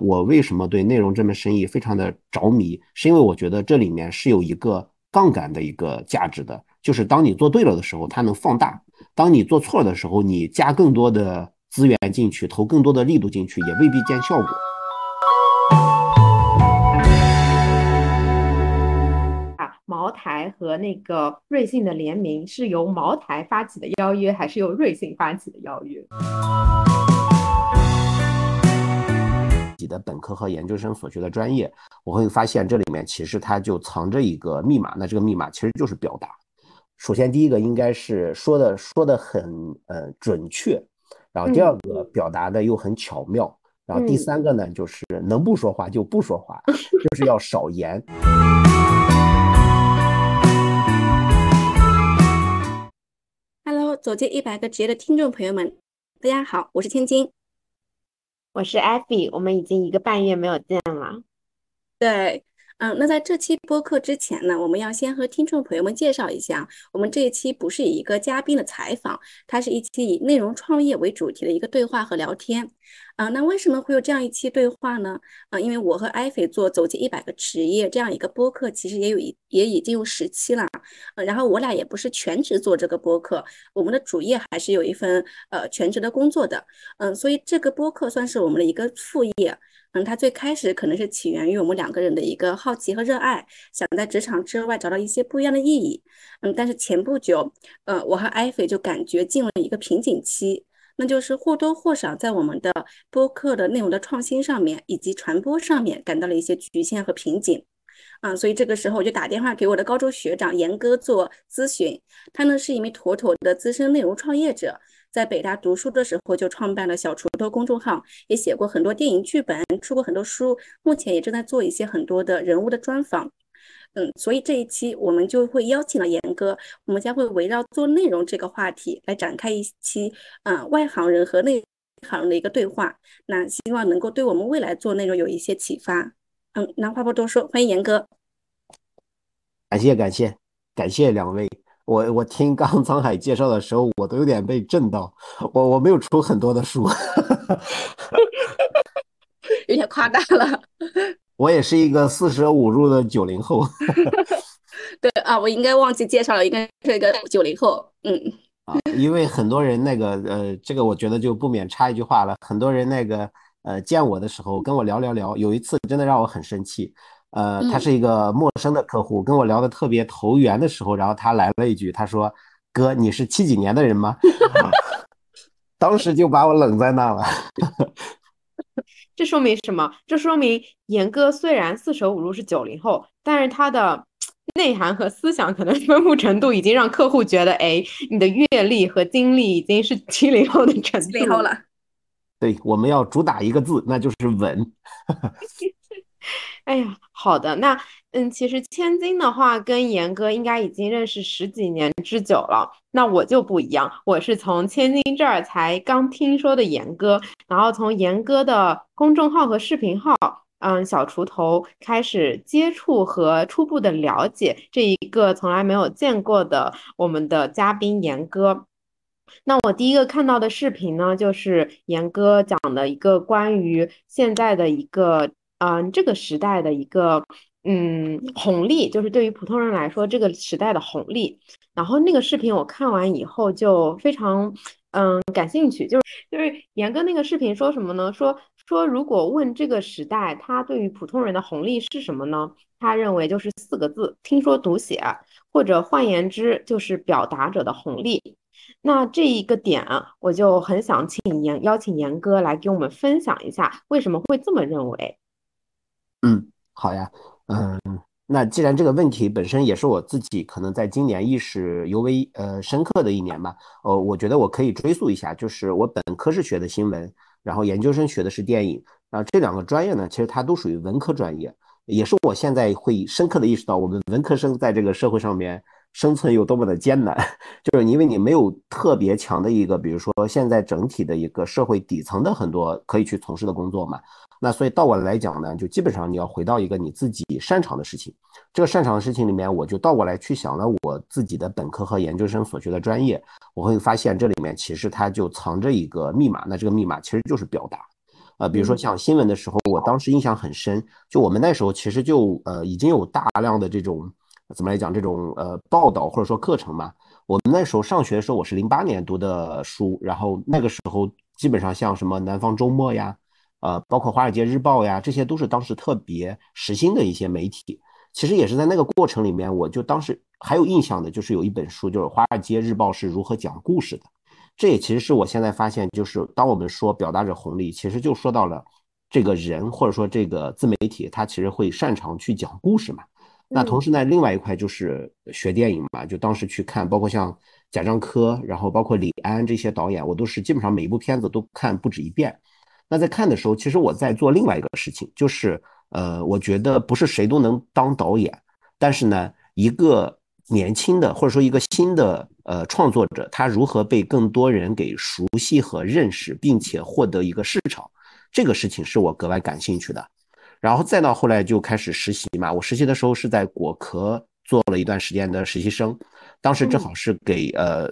我为什么对内容这门生意非常的着迷，是因为我觉得这里面是有一个杠杆的一个价值的，就是当你做对了的时候，它能放大；当你做错了的时候，你加更多的资源进去，投更多的力度进去，也未必见效果。啊，茅台和那个瑞幸的联名是由茅台发起的邀约，还是由瑞幸发起的邀约？己的本科和研究生所学的专业，我会发现这里面其实它就藏着一个密码。那这个密码其实就是表达。首先第一个应该是说的说的很呃准确，然后第二个表达的又很巧妙，然后第三个呢就是能不说话就不说话，就是要少言。Hello，走进一百个职业的听众朋友们，大家好，我是千金。我是艾比，我们已经一个半月没有见了。对。嗯，那在这期播客之前呢，我们要先和听众朋友们介绍一下，我们这一期不是以一个嘉宾的采访，它是一期以内容创业为主题的一个对话和聊天。啊，那为什么会有这样一期对话呢？啊，因为我和艾菲做走进一百个职业这样一个播客，其实也有一也已经有十期了。嗯，然后我俩也不是全职做这个播客，我们的主业还是有一份呃全职的工作的。嗯，所以这个播客算是我们的一个副业。嗯，它最开始可能是起源于我们两个人的一个好奇和热爱，想在职场之外找到一些不一样的意义。嗯，但是前不久，呃，我和艾菲就感觉进了一个瓶颈期，那就是或多或少在我们的播客的内容的创新上面以及传播上面感到了一些局限和瓶颈。啊，所以这个时候我就打电话给我的高中学长严哥做咨询，他呢是一名妥妥的资深内容创业者。在北大读书的时候，就创办了小锄头公众号，也写过很多电影剧本，出过很多书。目前也正在做一些很多的人物的专访。嗯，所以这一期我们就会邀请了严哥，我们将会围绕做内容这个话题来展开一期，嗯，外行人和内行人的一个对话。那希望能够对我们未来做内容有一些启发。嗯，那话不多说，欢迎严哥。感谢感谢感谢两位。我我听刚沧海介绍的时候，我都有点被震到。我我没有出很多的书，有点夸大了。我也是一个四舍五入的九零后。对啊，我应该忘记介绍了，应该是一个九零后。嗯啊，因为很多人那个呃，这个我觉得就不免插一句话了。很多人那个呃见我的时候跟我聊聊聊，有一次真的让我很生气。呃，他是一个陌生的客户，跟我聊的特别投缘的时候，然后他来了一句，他说：“哥，你是七几年的人吗？” 当时就把我冷在那了。这说明什么？这说明严哥虽然四舍五入是九零后，但是他的 内涵和思想可能丰富程度已经让客户觉得，哎，你的阅历和经历已经是七零后的程度。七零后了。对，我们要主打一个字，那就是稳。哎呀，好的，那嗯，其实千金的话跟严哥应该已经认识十几年之久了。那我就不一样，我是从千金这儿才刚听说的严哥，然后从严哥的公众号和视频号，嗯，小锄头开始接触和初步的了解这一个从来没有见过的我们的嘉宾严哥。那我第一个看到的视频呢，就是严哥讲的一个关于现在的一个。嗯，这个时代的一个嗯红利，就是对于普通人来说，这个时代的红利。然后那个视频我看完以后就非常嗯感兴趣，就是就是严哥那个视频说什么呢？说说如果问这个时代他对于普通人的红利是什么呢？他认为就是四个字：听说读写，或者换言之就是表达者的红利。那这一个点，我就很想请严邀请严哥来给我们分享一下为什么会这么认为。嗯，好呀，嗯，那既然这个问题本身也是我自己可能在今年意识尤为呃深刻的一年吧，呃，我觉得我可以追溯一下，就是我本科是学的新闻，然后研究生学的是电影，然后这两个专业呢，其实它都属于文科专业，也是我现在会深刻的意识到，我们文科生在这个社会上面生存有多么的艰难，就是因为你没有特别强的一个，比如说现在整体的一个社会底层的很多可以去从事的工作嘛。那所以到我来讲呢，就基本上你要回到一个你自己擅长的事情。这个擅长的事情里面，我就倒过来去想了我自己的本科和研究生所学的专业，我会发现这里面其实它就藏着一个密码。那这个密码其实就是表达。呃，比如说像新闻的时候，我当时印象很深，就我们那时候其实就呃已经有大量的这种怎么来讲这种呃报道或者说课程嘛。我们那时候上学的时候，我是零八年读的书，然后那个时候基本上像什么南方周末呀，呃，包括华尔街日报呀，这些都是当时特别时兴的一些媒体。其实也是在那个过程里面，我就当时还有印象的，就是有一本书，就是《华尔街日报》是如何讲故事的。这也其实是我现在发现，就是当我们说表达者红利，其实就说到了这个人或者说这个自媒体，他其实会擅长去讲故事嘛。那同时呢，另外一块就是学电影嘛，就当时去看，包括像贾樟柯，然后包括李安这些导演，我都是基本上每一部片子都看不止一遍。那在看的时候，其实我在做另外一个事情，就是呃，我觉得不是谁都能当导演，但是呢，一个年轻的或者说一个新的呃创作者，他如何被更多人给熟悉和认识，并且获得一个市场，这个事情是我格外感兴趣的。然后再到后来就开始实习嘛，我实习的时候是在果壳做了一段时间的实习生，当时正好是给呃，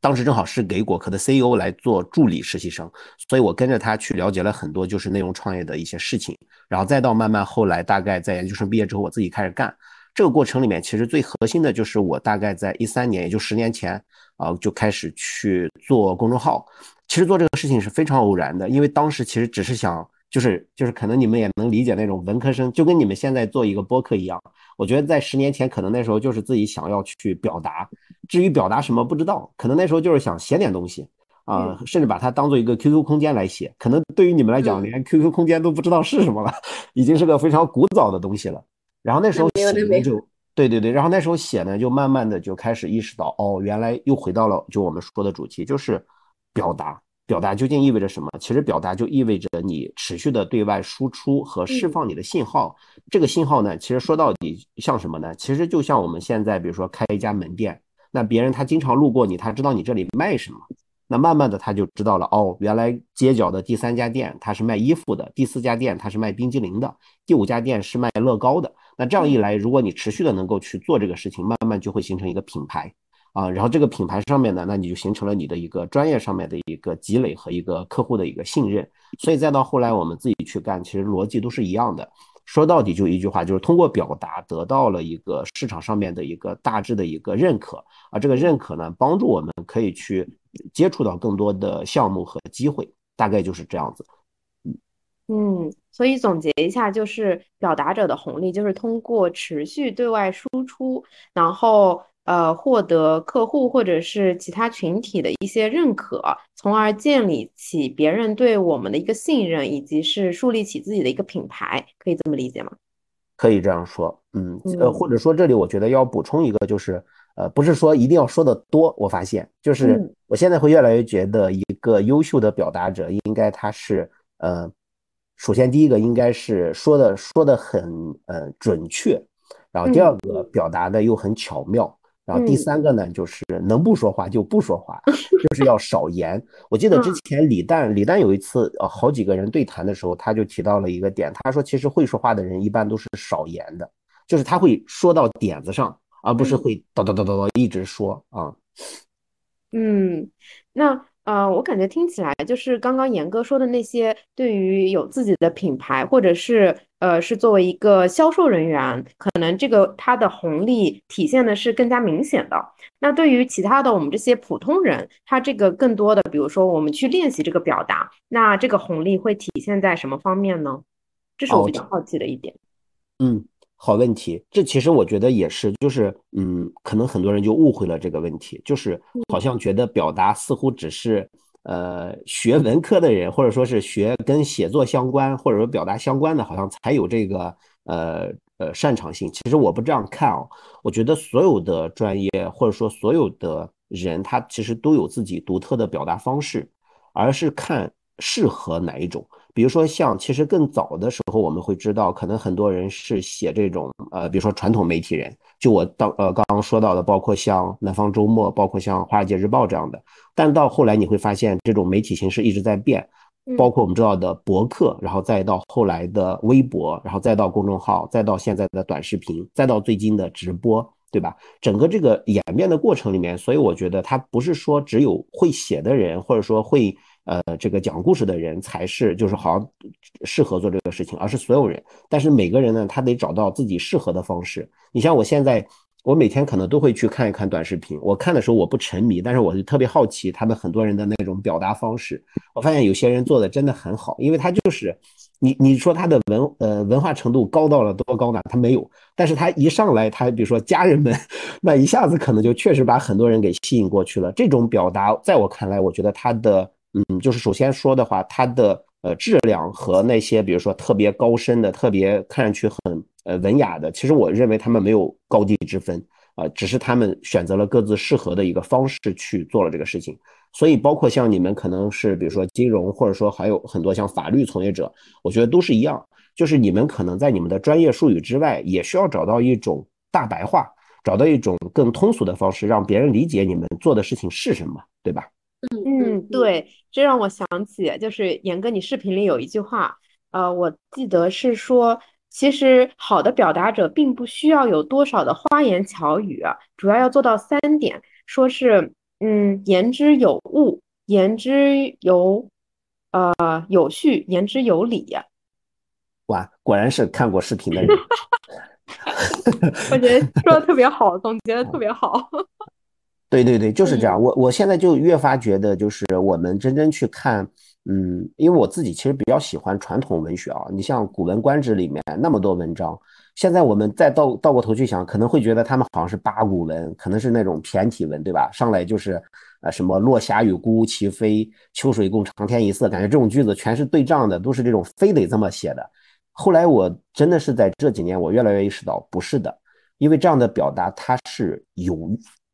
当时正好是给果壳的 CEO 来做助理实习生，所以我跟着他去了解了很多就是内容创业的一些事情，然后再到慢慢后来大概在研究生毕业之后我自己开始干，这个过程里面其实最核心的就是我大概在一三年，也就十年前啊就开始去做公众号，其实做这个事情是非常偶然的，因为当时其实只是想。就是就是，可能你们也能理解那种文科生，就跟你们现在做一个播客一样。我觉得在十年前，可能那时候就是自己想要去表达，至于表达什么不知道，可能那时候就是想写点东西啊，甚至把它当做一个 QQ 空间来写。可能对于你们来讲，连 QQ 空间都不知道是什么了，已经是个非常古早的东西了。然后那时候写呢，就对对对，然后那时候写呢，就慢慢的就开始意识到，哦，原来又回到了就我们说的主题，就是表达。表达究竟意味着什么？其实表达就意味着你持续的对外输出和释放你的信号。这个信号呢，其实说到底像什么呢？其实就像我们现在，比如说开一家门店，那别人他经常路过你，他知道你这里卖什么，那慢慢的他就知道了，哦，原来街角的第三家店他是卖衣服的，第四家店他是卖冰激凌的，第五家店是卖乐高的。那这样一来，如果你持续的能够去做这个事情，慢慢就会形成一个品牌。啊，然后这个品牌上面呢，那你就形成了你的一个专业上面的一个积累和一个客户的一个信任，所以再到后来我们自己去干，其实逻辑都是一样的。说到底就一句话，就是通过表达得到了一个市场上面的一个大致的一个认可，啊，这个认可呢，帮助我们可以去接触到更多的项目和机会，大概就是这样子。嗯，所以总结一下，就是表达者的红利就是通过持续对外输出，然后。呃，获得客户或者是其他群体的一些认可，从而建立起别人对我们的一个信任，以及是树立起自己的一个品牌，可以这么理解吗？可以这样说，嗯，呃，或者说这里我觉得要补充一个，就是呃，不是说一定要说的多，我发现就是我现在会越来越觉得一个优秀的表达者应该他是呃，首先第一个应该是说的说的很呃准确，然后第二个表达的又很巧妙。然后第三个呢，就是能不说话就不说话，就是要少言。我记得之前李诞，李诞有一次呃好几个人对谈的时候，他就提到了一个点，他说其实会说话的人一般都是少言的，就是他会说到点子上，而不是会叨叨叨叨叨一直说啊。嗯，那。呃，我感觉听起来就是刚刚严哥说的那些，对于有自己的品牌，或者是呃是作为一个销售人员，可能这个它的红利体现的是更加明显的。那对于其他的我们这些普通人，他这个更多的，比如说我们去练习这个表达，那这个红利会体现在什么方面呢？这是我比较好奇的一点。嗯。好问题，这其实我觉得也是，就是嗯，可能很多人就误会了这个问题，就是好像觉得表达似乎只是呃学文科的人，或者说是学跟写作相关，或者说表达相关的，好像才有这个呃呃擅长性。其实我不这样看哦，我觉得所有的专业或者说所有的人，他其实都有自己独特的表达方式，而是看适合哪一种。比如说，像其实更早的时候，我们会知道，可能很多人是写这种，呃，比如说传统媒体人，就我到呃刚刚说到的，包括像南方周末，包括像华尔街日报这样的。但到后来你会发现，这种媒体形式一直在变，包括我们知道的博客，然后再到后来的微博，然后再到公众号，再到现在的短视频，再到最近的直播，对吧？整个这个演变的过程里面，所以我觉得它不是说只有会写的人，或者说会。呃这个讲故事的人才是就是好像适合做这个事情，而是所有人。但是每个人呢，他得找到自己适合的方式。你像我现在。我每天可能都会去看一看短视频。我看的时候我不沉迷，但是我就特别好奇他们很多人的那种表达方式。我发现有些人做的真的很好，因为他就是你你说他的文呃文化程度高到了多高呢？他没有，但是他一上来他比如说家人们，那一下子可能就确实把很多人给吸引过去了。这种表达在我看来，我觉得他的嗯，就是首先说的话，他的呃质量和那些比如说特别高深的、特别看上去很。呃，文雅的，其实我认为他们没有高低之分啊，只是他们选择了各自适合的一个方式去做了这个事情。所以，包括像你们可能是，比如说金融，或者说还有很多像法律从业者，我觉得都是一样，就是你们可能在你们的专业术语之外，也需要找到一种大白话，找到一种更通俗的方式，让别人理解你们做的事情是什么，对吧？嗯嗯，对，这让我想起，就是严哥，你视频里有一句话，呃，我记得是说。其实，好的表达者并不需要有多少的花言巧语，主要要做到三点，说是，嗯，言之有物，言之有，呃，有序，言之有理。哇，果然是看过视频的人。我觉得说的特别好，总结的特别好。对对对，就是这样。我我现在就越发觉得，就是我们真正去看。嗯，因为我自己其实比较喜欢传统文学啊，你像《古文观止》里面那么多文章，现在我们再倒倒过头去想，可能会觉得他们好像是八股文，可能是那种骈体文，对吧？上来就是呃什么“落霞与孤鹜齐飞，秋水共长天一色”，感觉这种句子全是对仗的，都是这种非得这么写的。后来我真的是在这几年，我越来越意识到不是的，因为这样的表达它是有，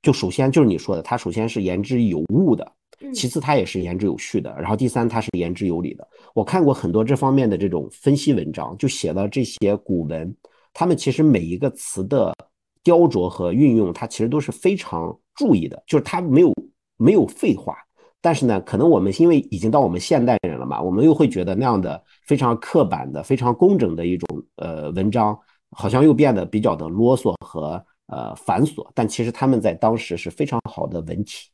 就首先就是你说的，它首先是言之有物的。其次，它也是言之有序的。然后第三，它是言之有理的。我看过很多这方面的这种分析文章，就写了这些古文，他们其实每一个词的雕琢和运用，它其实都是非常注意的，就是它没有没有废话。但是呢，可能我们因为已经到我们现代人了嘛，我们又会觉得那样的非常刻板的、非常工整的一种呃文章，好像又变得比较的啰嗦和呃繁琐。但其实他们在当时是非常好的文体。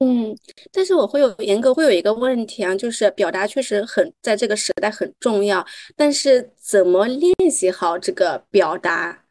嗯，但是我会有严格会有一个问题啊，就是表达确实很在这个时代很重要，但是怎么练习好这个表达？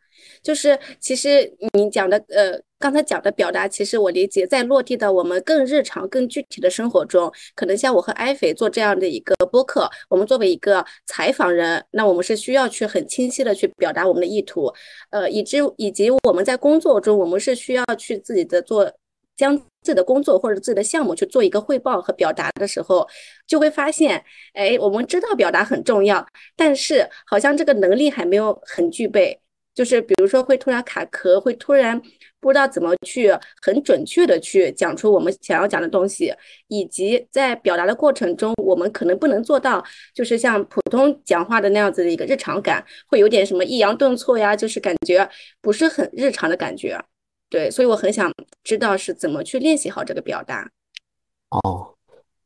就是其实你讲的呃，刚才讲的表达，其实我理解在落地到我们更日常、更具体的生活中，可能像我和艾菲做这样的一个播客，我们作为一个采访人，那我们是需要去很清晰的去表达我们的意图，呃，以及以及我们在工作中，我们是需要去自己的做。将自己的工作或者自己的项目去做一个汇报和表达的时候，就会发现，哎，我们知道表达很重要，但是好像这个能力还没有很具备。就是比如说会突然卡壳，会突然不知道怎么去很准确的去讲出我们想要讲的东西，以及在表达的过程中，我们可能不能做到，就是像普通讲话的那样子的一个日常感，会有点什么抑扬顿挫呀，就是感觉不是很日常的感觉。对，所以我很想知道是怎么去练习好这个表达。哦，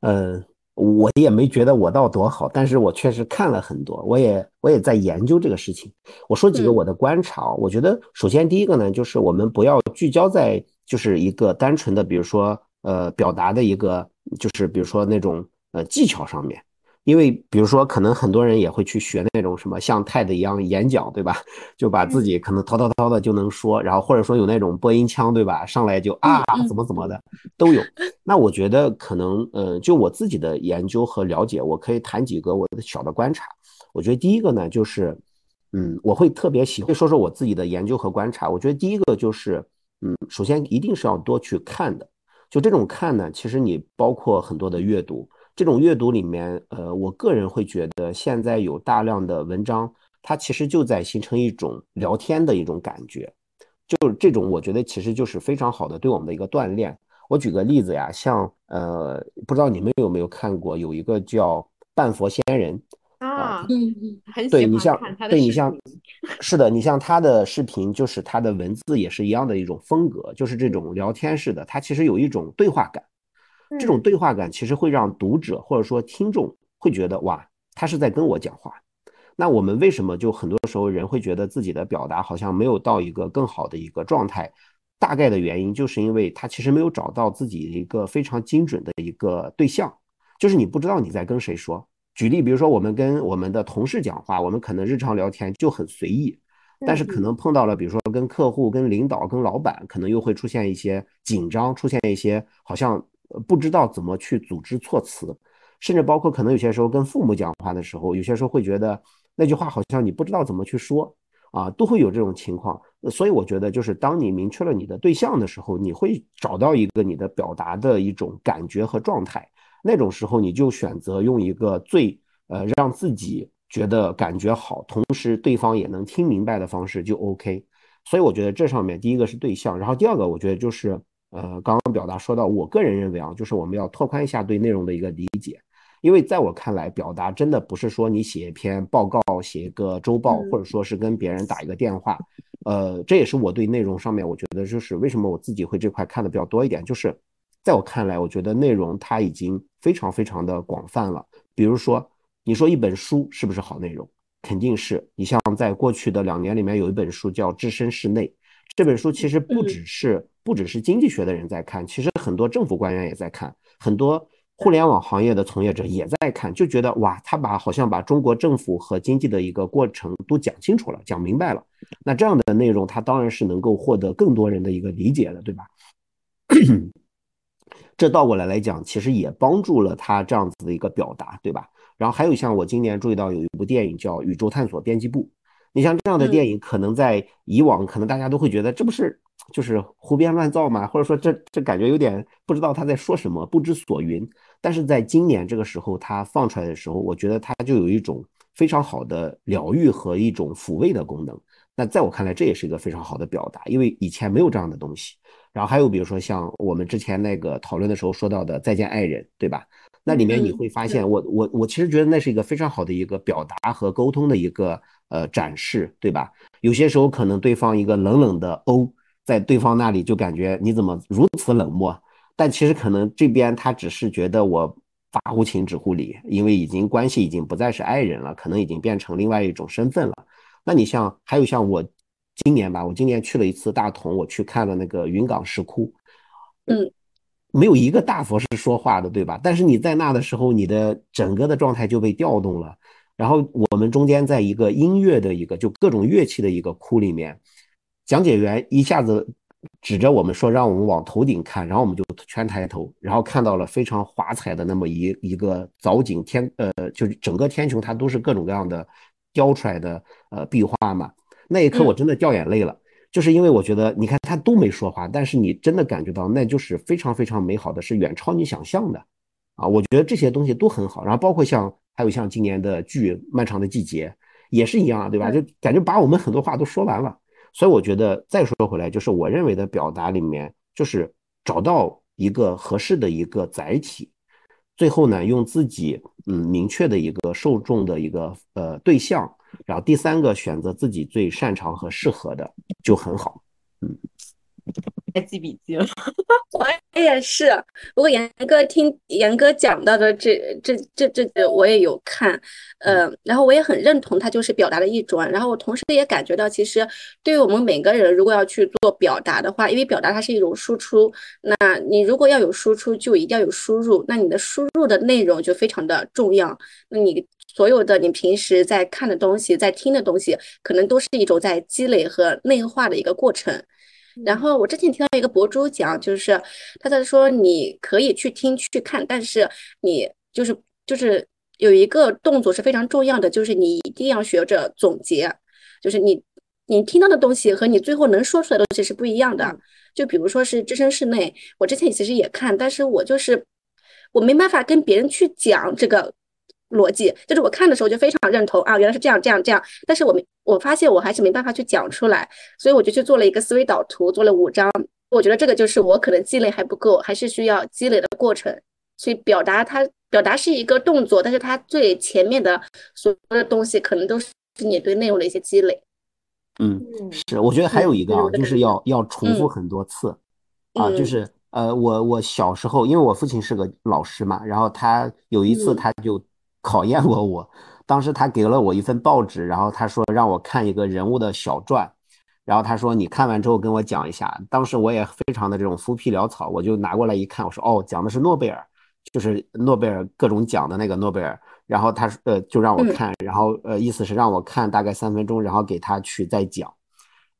呃，我也没觉得我到多好，但是我确实看了很多，我也我也在研究这个事情。我说几个我的观察，我觉得首先第一个呢，就是我们不要聚焦在就是一个单纯的，比如说呃表达的一个，就是比如说那种呃技巧上面。因为比如说，可能很多人也会去学那种什么像泰的一样演讲，对吧？就把自己可能滔滔滔的就能说，然后或者说有那种播音腔，对吧？上来就啊怎么怎么的都有。那我觉得可能，呃，就我自己的研究和了解，我可以谈几个我的小的观察。我觉得第一个呢，就是，嗯，我会特别喜欢说说我自己的研究和观察。我觉得第一个就是，嗯，首先一定是要多去看的。就这种看呢，其实你包括很多的阅读。这种阅读里面，呃，我个人会觉得现在有大量的文章，它其实就在形成一种聊天的一种感觉，就是这种，我觉得其实就是非常好的对我们的一个锻炼。我举个例子呀，像呃，不知道你们有没有看过，有一个叫《半佛仙人》啊，嗯嗯，很对你像对你像是的，你像他的视频，就是他的文字也是一样的一种风格，就是这种聊天式的，它其实有一种对话感。这种对话感其实会让读者或者说听众会觉得哇，他是在跟我讲话。那我们为什么就很多时候人会觉得自己的表达好像没有到一个更好的一个状态？大概的原因就是因为他其实没有找到自己一个非常精准的一个对象，就是你不知道你在跟谁说。举例，比如说我们跟我们的同事讲话，我们可能日常聊天就很随意，但是可能碰到了，比如说跟客户、跟领导、跟老板，可能又会出现一些紧张，出现一些好像不知道怎么去组织措辞，甚至包括可能有些时候跟父母讲话的时候，有些时候会觉得那句话好像你不知道怎么去说啊，都会有这种情况。所以我觉得，就是当你明确了你的对象的时候，你会找到一个你的表达的一种感觉和状态。那种时候，你就选择用一个最呃让自己觉得感觉好，同时对方也能听明白的方式就 OK。所以我觉得这上面第一个是对象，然后第二个我觉得就是呃刚刚表达说到，我个人认为啊，就是我们要拓宽一下对内容的一个理解，因为在我看来，表达真的不是说你写一篇报告、写一个周报，或者说是跟别人打一个电话。呃，这也是我对内容上面，我觉得就是为什么我自己会这块看的比较多一点，就是在我看来，我觉得内容它已经非常非常的广泛了。比如说，你说一本书是不是好内容？肯定是。你像在过去的两年里面，有一本书叫《置身事内》，这本书其实不只是不只是经济学的人在看，其实很多政府官员也在看，很多。互联网行业的从业者也在看，就觉得哇，他把好像把中国政府和经济的一个过程都讲清楚了，讲明白了。那这样的内容，他当然是能够获得更多人的一个理解的，对吧？这倒过来来讲，其实也帮助了他这样子的一个表达，对吧？然后还有像我今年注意到有一部电影叫《宇宙探索编辑部》，你像这样的电影，可能在以往可能大家都会觉得这不是就是胡编乱造嘛？或者说这这感觉有点不知道他在说什么，不知所云。但是在今年这个时候，他放出来的时候，我觉得它就有一种非常好的疗愈和一种抚慰的功能。那在我看来，这也是一个非常好的表达，因为以前没有这样的东西。然后还有比如说像我们之前那个讨论的时候说到的《再见爱人》，对吧？那里面你会发现，我我我其实觉得那是一个非常好的一个表达和沟通的一个呃展示，对吧？有些时候可能对方一个冷冷的哦，在对方那里就感觉你怎么如此冷漠。但其实可能这边他只是觉得我发乎情止乎礼，因为已经关系已经不再是爱人了，可能已经变成另外一种身份了。那你像还有像我今年吧，我今年去了一次大同，我去看了那个云冈石窟，嗯，没有一个大佛是说话的，对吧？但是你在那的时候，你的整个的状态就被调动了。然后我们中间在一个音乐的一个就各种乐器的一个窟里面，讲解员一下子。指着我们说，让我们往头顶看，然后我们就全抬头，然后看到了非常华彩的那么一一个藻井天，呃，就是整个天穹它都是各种各样的雕出来的呃壁画嘛。那一刻我真的掉眼泪了，就是因为我觉得，你看他都没说话，但是你真的感觉到那就是非常非常美好的，是远超你想象的啊。我觉得这些东西都很好，然后包括像还有像今年的剧《漫长的季节》也是一样，对吧？就感觉把我们很多话都说完了。所以我觉得再说回来，就是我认为的表达里面，就是找到一个合适的一个载体，最后呢，用自己嗯明确的一个受众的一个呃对象，然后第三个选择自己最擅长和适合的就很好，嗯。在记笔记了，我也是。不过严哥听严哥讲到的这这这这个我也有看，呃，然后我也很认同他就是表达的一种。然后我同时也感觉到，其实对于我们每个人，如果要去做表达的话，因为表达它是一种输出，那你如果要有输出，就一定要有输入。那你的输入的内容就非常的重要。那你所有的你平时在看的东西，在听的东西，可能都是一种在积累和内化的一个过程。然后我之前听到一个博主讲，就是他在说你可以去听去看，但是你就是就是有一个动作是非常重要的，就是你一定要学着总结，就是你你听到的东西和你最后能说出来的东西是不一样的。就比如说是置身事内，我之前其实也看，但是我就是我没办法跟别人去讲这个。逻辑就是我看的时候就非常认同啊，原来是这样这样这样，但是我没我发现我还是没办法去讲出来，所以我就去做了一个思维导图，做了五张。我觉得这个就是我可能积累还不够，还是需要积累的过程。所以表达它表达是一个动作，但是它最前面的所有的东西可能都是你对内容的一些积累。嗯，是，我觉得还有一个啊，就是要要重复很多次啊，就是呃，我我小时候因为我父亲是个老师嘛，然后他有一次他就。考验过我，当时他给了我一份报纸，然后他说让我看一个人物的小传，然后他说你看完之后跟我讲一下。当时我也非常的这种浮皮潦草，我就拿过来一看，我说哦，讲的是诺贝尔，就是诺贝尔各种奖的那个诺贝尔。然后他说呃就让我看，然后呃意思是让我看大概三分钟，然后给他去再讲。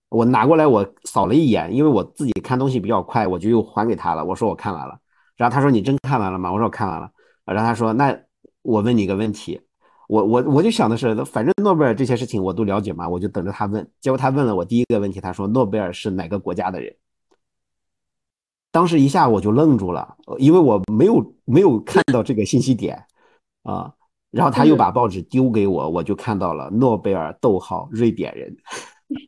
我拿过来我扫了一眼，因为我自己看东西比较快，我就又还给他了。我说我看完了。然后他说你真看完了吗？我说我看完了。然后他说那我问你个问题。我我我就想的是，反正诺贝尔这些事情我都了解嘛，我就等着他问。结果他问了我第一个问题，他说诺贝尔是哪个国家的人？当时一下我就愣住了，因为我没有没有看到这个信息点啊。然后他又把报纸丢给我，我就看到了诺贝尔逗号瑞典人。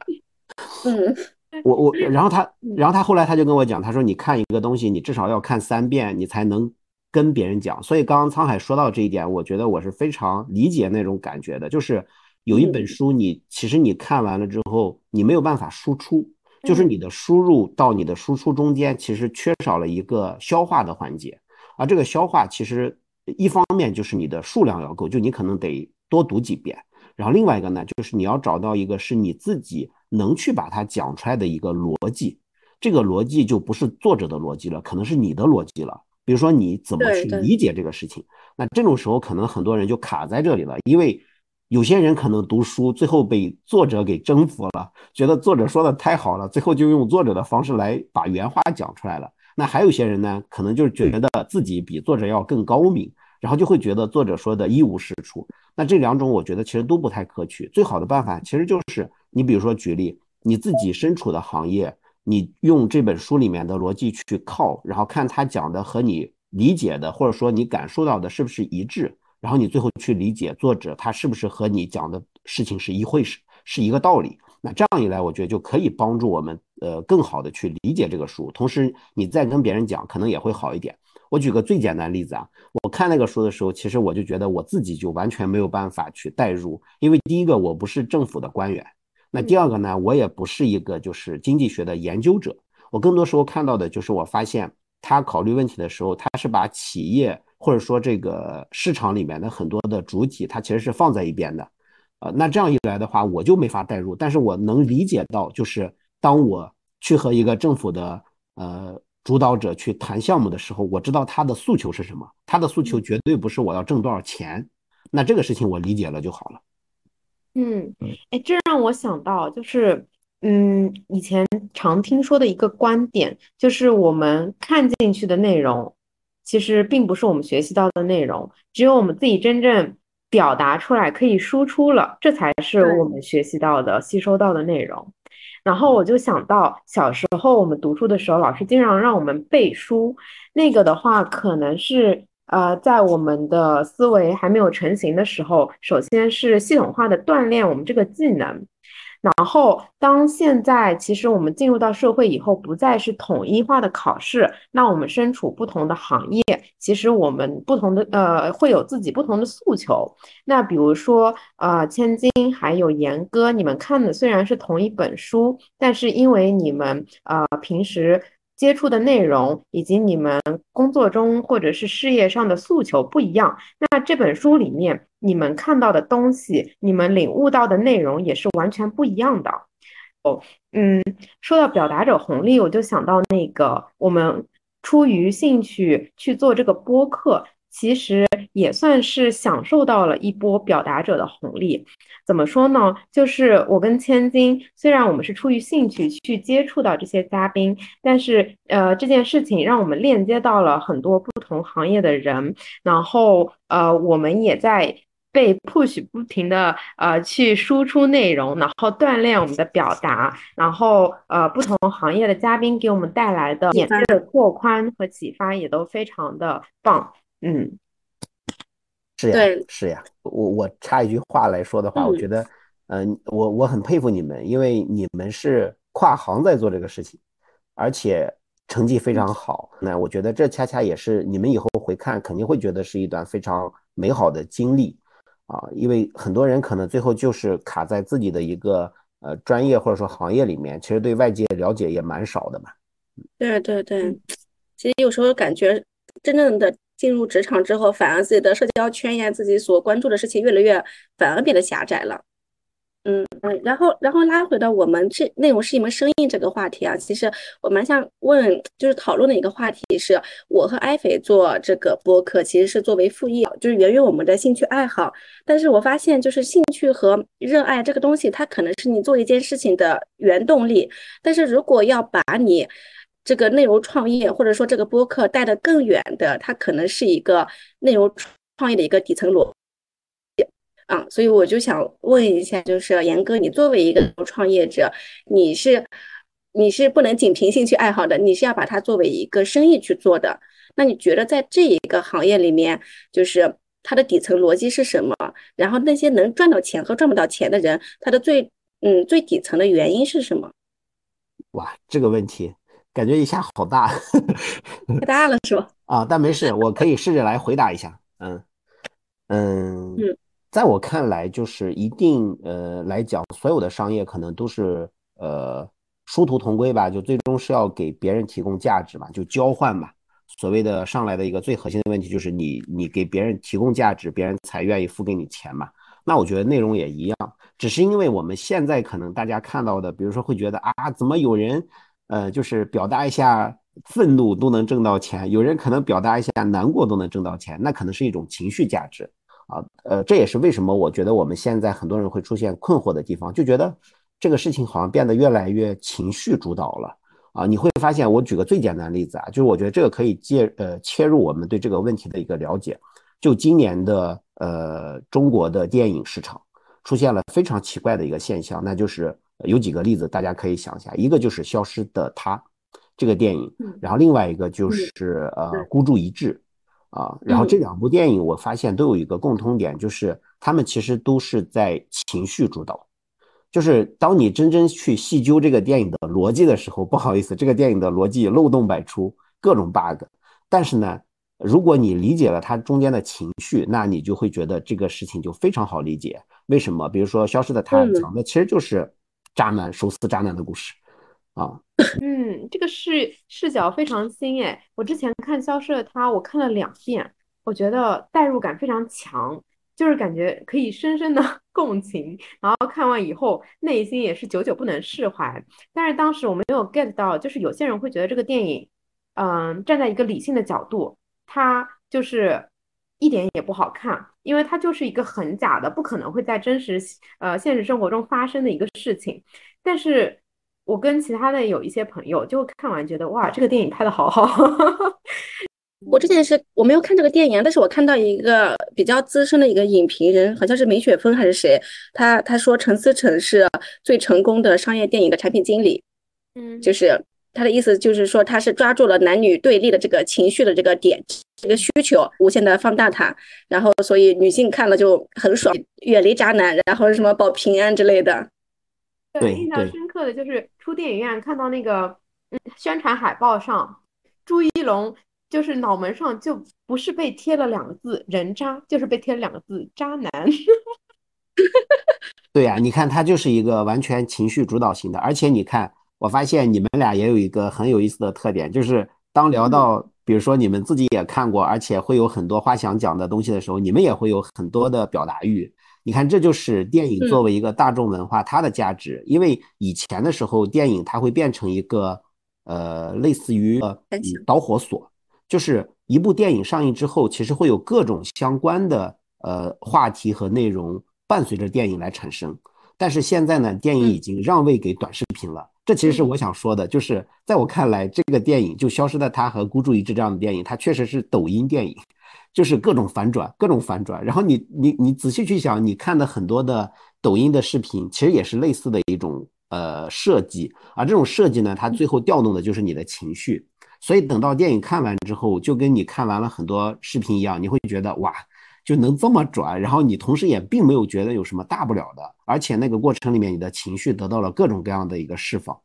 嗯，我我然后他然后他后来他就跟我讲，他说你看一个东西，你至少要看三遍，你才能。跟别人讲，所以刚刚沧海说到这一点，我觉得我是非常理解那种感觉的。就是有一本书，你其实你看完了之后，你没有办法输出，就是你的输入到你的输出中间，其实缺少了一个消化的环节。而这个消化，其实一方面就是你的数量要够，就你可能得多读几遍。然后另外一个呢，就是你要找到一个是你自己能去把它讲出来的一个逻辑。这个逻辑就不是作者的逻辑了，可能是你的逻辑了。比如说你怎么去理解这个事情？那这种时候可能很多人就卡在这里了，因为有些人可能读书最后被作者给征服了，觉得作者说的太好了，最后就用作者的方式来把原话讲出来了。那还有些人呢，可能就是觉得自己比作者要更高明，然后就会觉得作者说的一无是处。那这两种我觉得其实都不太可取。最好的办法其实就是你比如说举例，你自己身处的行业。你用这本书里面的逻辑去靠，然后看他讲的和你理解的，或者说你感受到的是不是一致，然后你最后去理解作者他是不是和你讲的事情是一回事，是一个道理。那这样一来，我觉得就可以帮助我们呃更好的去理解这个书，同时你再跟别人讲，可能也会好一点。我举个最简单例子啊，我看那个书的时候，其实我就觉得我自己就完全没有办法去代入，因为第一个我不是政府的官员。那第二个呢，我也不是一个就是经济学的研究者，我更多时候看到的就是我发现他考虑问题的时候，他是把企业或者说这个市场里面的很多的主体，他其实是放在一边的，呃，那这样一来的话，我就没法代入，但是我能理解到，就是当我去和一个政府的呃主导者去谈项目的时候，我知道他的诉求是什么，他的诉求绝对不是我要挣多少钱，那这个事情我理解了就好了。嗯，哎，这让我想到，就是，嗯，以前常听说的一个观点，就是我们看进去的内容，其实并不是我们学习到的内容，只有我们自己真正表达出来，可以输出了，这才是我们学习到的、吸收到的内容。然后我就想到，小时候我们读书的时候，老师经常让我们背书，那个的话，可能是。呃，在我们的思维还没有成型的时候，首先是系统化的锻炼我们这个技能，然后当现在其实我们进入到社会以后，不再是统一化的考试，那我们身处不同的行业，其实我们不同的呃会有自己不同的诉求。那比如说呃千金还有严哥，你们看的虽然是同一本书，但是因为你们呃平时。接触的内容以及你们工作中或者是事业上的诉求不一样，那这本书里面你们看到的东西，你们领悟到的内容也是完全不一样的。哦，嗯，说到表达者红利，我就想到那个我们出于兴趣去做这个播客。其实也算是享受到了一波表达者的红利。怎么说呢？就是我跟千金，虽然我们是出于兴趣去接触到这些嘉宾，但是呃，这件事情让我们链接到了很多不同行业的人，然后呃，我们也在被 push 不停的呃去输出内容，然后锻炼我们的表达，然后呃，不同行业的嘉宾给我们带来的眼界的拓宽和启发也都非常的棒。嗯，是呀，是呀。我我插一句话来说的话，我觉得，嗯，我我很佩服你们，因为你们是跨行在做这个事情，而且成绩非常好。那我觉得这恰恰也是你们以后回看肯定会觉得是一段非常美好的经历啊。因为很多人可能最后就是卡在自己的一个呃专业或者说行业里面，其实对外界了解也蛮少的嘛。对对对，其实有时候感觉真正的。进入职场之后，反而自己的社交圈呀，自己所关注的事情越来越，反而变得狭窄了。嗯嗯，然后然后拉回到我们这内容是一门生意这个话题啊，其实我蛮想问，就是讨论的一个话题是，我和艾菲做这个播客其实是作为副业，就是源于我们的兴趣爱好。但是我发现，就是兴趣和热爱这个东西，它可能是你做一件事情的原动力。但是如果要把你这个内容创业或者说这个播客带的更远的，它可能是一个内容创业的一个底层逻辑。啊，所以我就想问一下，就是严哥，你作为一个创业者，你是你是不能仅凭兴趣爱好的，你是要把它作为一个生意去做的。那你觉得在这一个行业里面，就是它的底层逻辑是什么？然后那些能赚到钱和赚不到钱的人，他的最嗯最底层的原因是什么？哇，这个问题感觉一下好大，太大了是吧？啊，但没事，我可以试着来回答一下。嗯嗯嗯。在我看来，就是一定呃来讲，所有的商业可能都是呃殊途同归吧，就最终是要给别人提供价值嘛，就交换嘛。所谓的上来的一个最核心的问题就是你你给别人提供价值，别人才愿意付给你钱嘛。那我觉得内容也一样，只是因为我们现在可能大家看到的，比如说会觉得啊，怎么有人呃就是表达一下愤怒都能挣到钱，有人可能表达一下难过都能挣到钱，那可能是一种情绪价值。啊，呃，这也是为什么我觉得我们现在很多人会出现困惑的地方，就觉得这个事情好像变得越来越情绪主导了啊。你会发现，我举个最简单的例子啊，就是我觉得这个可以借呃切入我们对这个问题的一个了解。就今年的呃中国的电影市场出现了非常奇怪的一个现象，那就是有几个例子大家可以想一下，一个就是《消失的他》这个电影，然后另外一个就是呃孤注一掷。啊，然后这两部电影我发现都有一个共通点，就是他们其实都是在情绪主导。就是当你真正去细究这个电影的逻辑的时候，不好意思，这个电影的逻辑漏洞百出，各种 bug。但是呢，如果你理解了它中间的情绪，那你就会觉得这个事情就非常好理解。为什么？比如说《消失的他》讲的其实就是渣男手撕渣男的故事。啊，嗯，这个视视角非常新哎！我之前看《消失的她》，我看了两遍，我觉得代入感非常强，就是感觉可以深深的 共情，然后看完以后内心也是久久不能释怀。但是当时我没有 get 到，就是有些人会觉得这个电影，嗯，站在一个理性的角度，它就是一点也不好看，因为它就是一个很假的，不可能会在真实呃现实生活中发生的一个事情，但是。我跟其他的有一些朋友就看完觉得哇，这个电影拍的好好。我之前是我没有看这个电影，但是我看到一个比较资深的一个影评人，好像是梅雪峰还是谁，他他说陈思诚是最成功的商业电影的产品经理。嗯，就是他的意思就是说他是抓住了男女对立的这个情绪的这个点，这个需求无限的放大它，然后所以女性看了就很爽，远离渣男，然后什么保平安之类的。对，印象深刻的就是出电影院看到那个嗯宣传海报上，朱一龙就是脑门上就不是被贴了两个字“人渣”，就是被贴了两个字“渣男”。对呀，你看他就是一个完全情绪主导型的，而且你看，我发现你们俩也有一个很有意思的特点，就是当聊到比如说你们自己也看过，而且会有很多话想讲的东西的时候，你们也会有很多的表达欲。你看，这就是电影作为一个大众文化它的价值。因为以前的时候，电影它会变成一个呃，类似于导火索，就是一部电影上映之后，其实会有各种相关的呃话题和内容伴随着电影来产生。但是现在呢，电影已经让位给短视频了。这其实是我想说的，就是在我看来，这个电影就《消失的他》和《孤注一掷》这样的电影，它确实是抖音电影。就是各种反转，各种反转。然后你你你仔细去想，你看的很多的抖音的视频，其实也是类似的一种呃设计。而这种设计呢，它最后调动的就是你的情绪。所以等到电影看完之后，就跟你看完了很多视频一样，你会觉得哇，就能这么转。然后你同时也并没有觉得有什么大不了的，而且那个过程里面，你的情绪得到了各种各样的一个释放。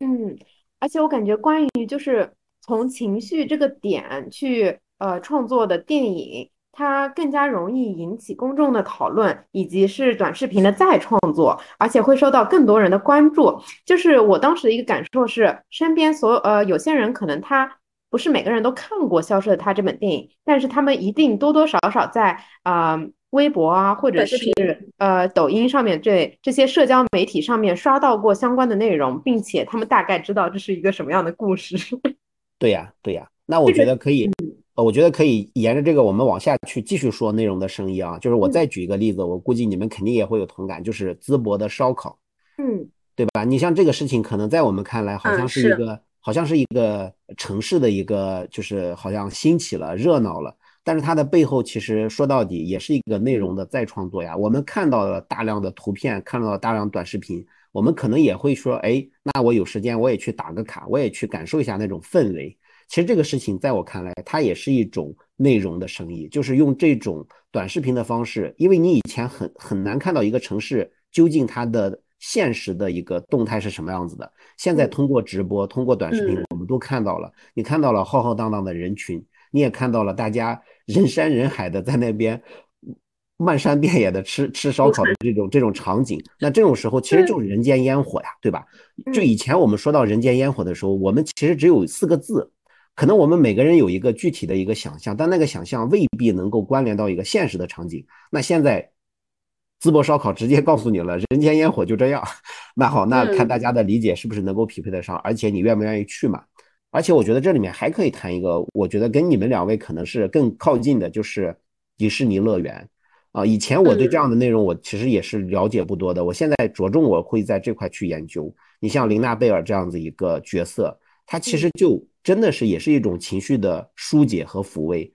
嗯，而且我感觉关于就是从情绪这个点去。呃，创作的电影它更加容易引起公众的讨论，以及是短视频的再创作，而且会受到更多人的关注。就是我当时的一个感受是，身边所呃有些人可能他不是每个人都看过《消失的她》这本电影，但是他们一定多多少少在啊微博啊，或者是呃抖音上面这这些社交媒体上面刷到过相关的内容，并且他们大概知道这是一个什么样的故事。对呀，对呀，那我觉得可以，呃，我觉得可以沿着这个我们往下去继续说内容的生意啊。就是我再举一个例子，我估计你们肯定也会有同感，就是淄博的烧烤，嗯，对吧？你像这个事情，可能在我们看来好像是一个，好像是一个城市的一个，就是好像兴起了，热闹了。但是它的背后，其实说到底也是一个内容的再创作呀。我们看到了大量的图片，看到了大量短视频，我们可能也会说，哎，那我有时间我也去打个卡，我也去感受一下那种氛围。其实这个事情在我看来，它也是一种内容的生意，就是用这种短视频的方式，因为你以前很很难看到一个城市究竟它的现实的一个动态是什么样子的，现在通过直播，通过短视频，我们都看到了，你看到了浩浩荡荡的人群。你也看到了，大家 人山人海的在那边漫山遍野的吃吃烧烤的这种这种场景，那这种时候其实就是人间烟火呀，对吧？就以前我们说到人间烟火的时候，我们其实只有四个字，可能我们每个人有一个具体的一个想象，但那个想象未必能够关联到一个现实的场景。那现在淄博烧烤直接告诉你了，人间烟火就这样。那好，那看大家的理解是不是能够匹配得上，而且你愿不愿意去嘛？而且我觉得这里面还可以谈一个，我觉得跟你们两位可能是更靠近的，就是迪士尼乐园啊。以前我对这样的内容我其实也是了解不多的，我现在着重我会在这块去研究。你像林娜贝尔这样子一个角色，她其实就真的是也是一种情绪的疏解和抚慰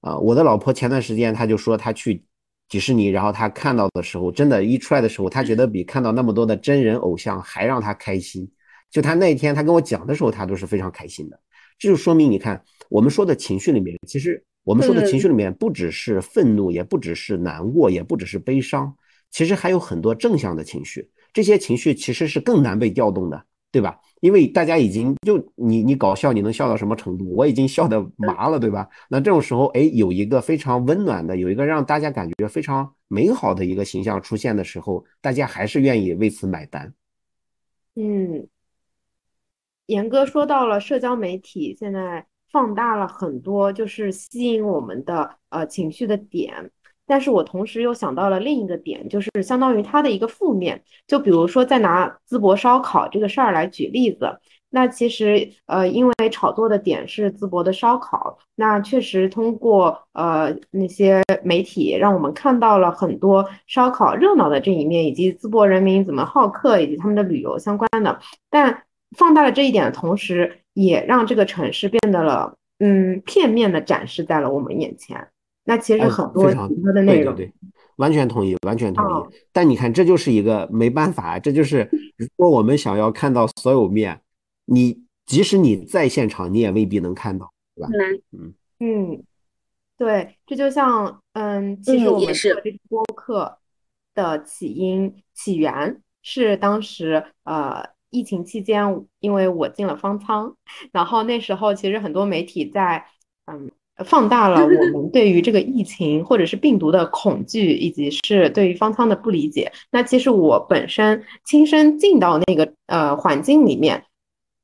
啊。我的老婆前段时间她就说她去迪士尼，然后他看到的时候，真的，一出来的时候，他觉得比看到那么多的真人偶像还让他开心。就他那一天，他跟我讲的时候，他都是非常开心的。这就说明，你看我们说的情绪里面，其实我们说的情绪里面，不只是愤怒，也不只是难过，也不只是悲伤，其实还有很多正向的情绪。这些情绪其实是更难被调动的，对吧？因为大家已经就你你搞笑，你能笑到什么程度？我已经笑得麻了，对吧？那这种时候，哎，有一个非常温暖的，有一个让大家感觉非常美好的一个形象出现的时候，大家还是愿意为此买单。嗯。严哥说到了社交媒体，现在放大了很多，就是吸引我们的呃情绪的点。但是我同时又想到了另一个点，就是相当于它的一个负面。就比如说，再拿淄博烧烤这个事儿来举例子，那其实呃，因为炒作的点是淄博的烧烤，那确实通过呃那些媒体，让我们看到了很多烧烤热闹的这一面，以及淄博人民怎么好客，以及他们的旅游相关的，但。放大了这一点的同时，也让这个城市变得了，嗯，片面的展示在了我们眼前。那其实很多其他的内容，对，完全同意，完全同意。但你看，这就是一个没办法，这就是 如果我们想要看到所有面，你即使你在现场，你也未必能看到，对吧？嗯嗯，对，这就像，嗯，其实我们做这个播客的起因起源是当时，呃。疫情期间，因为我进了方舱，然后那时候其实很多媒体在嗯放大了我们对于这个疫情或者是病毒的恐惧，以及是对于方舱的不理解。那其实我本身亲身进到那个呃环境里面，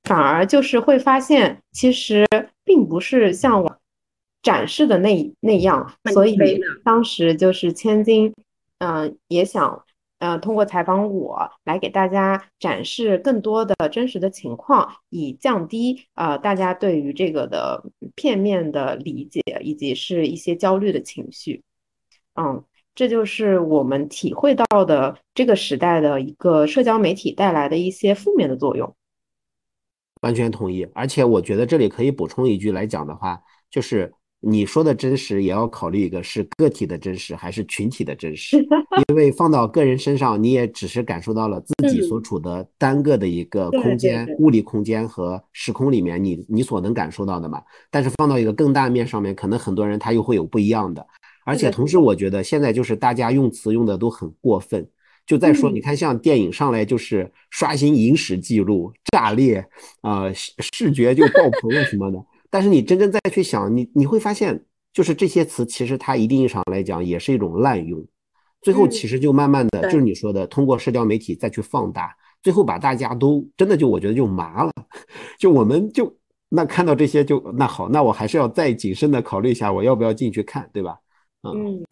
反而就是会发现，其实并不是像我展示的那那样。所以当时就是千金，嗯，也想。呃，通过采访我来给大家展示更多的真实的情况，以降低呃大家对于这个的片面的理解，以及是一些焦虑的情绪。嗯，这就是我们体会到的这个时代的一个社交媒体带来的一些负面的作用。完全同意，而且我觉得这里可以补充一句来讲的话，就是。你说的真实也要考虑一个是个体的真实还是群体的真实，因为放到个人身上，你也只是感受到了自己所处的单个的一个空间、物理空间和时空里面，你你所能感受到的嘛。但是放到一个更大面上面，可能很多人他又会有不一样的。而且同时，我觉得现在就是大家用词用的都很过分。就再说，你看像电影上来就是刷新影史记录、炸裂啊，视觉就爆棚了什么的。但是你真正再去想，你你会发现，就是这些词其实它一定意义上来讲也是一种滥用，最后其实就慢慢的就是你说的，通过社交媒体再去放大，最后把大家都真的就我觉得就麻了，就我们就那看到这些就那好，那我还是要再谨慎的考虑一下，我要不要进去看，对吧？嗯，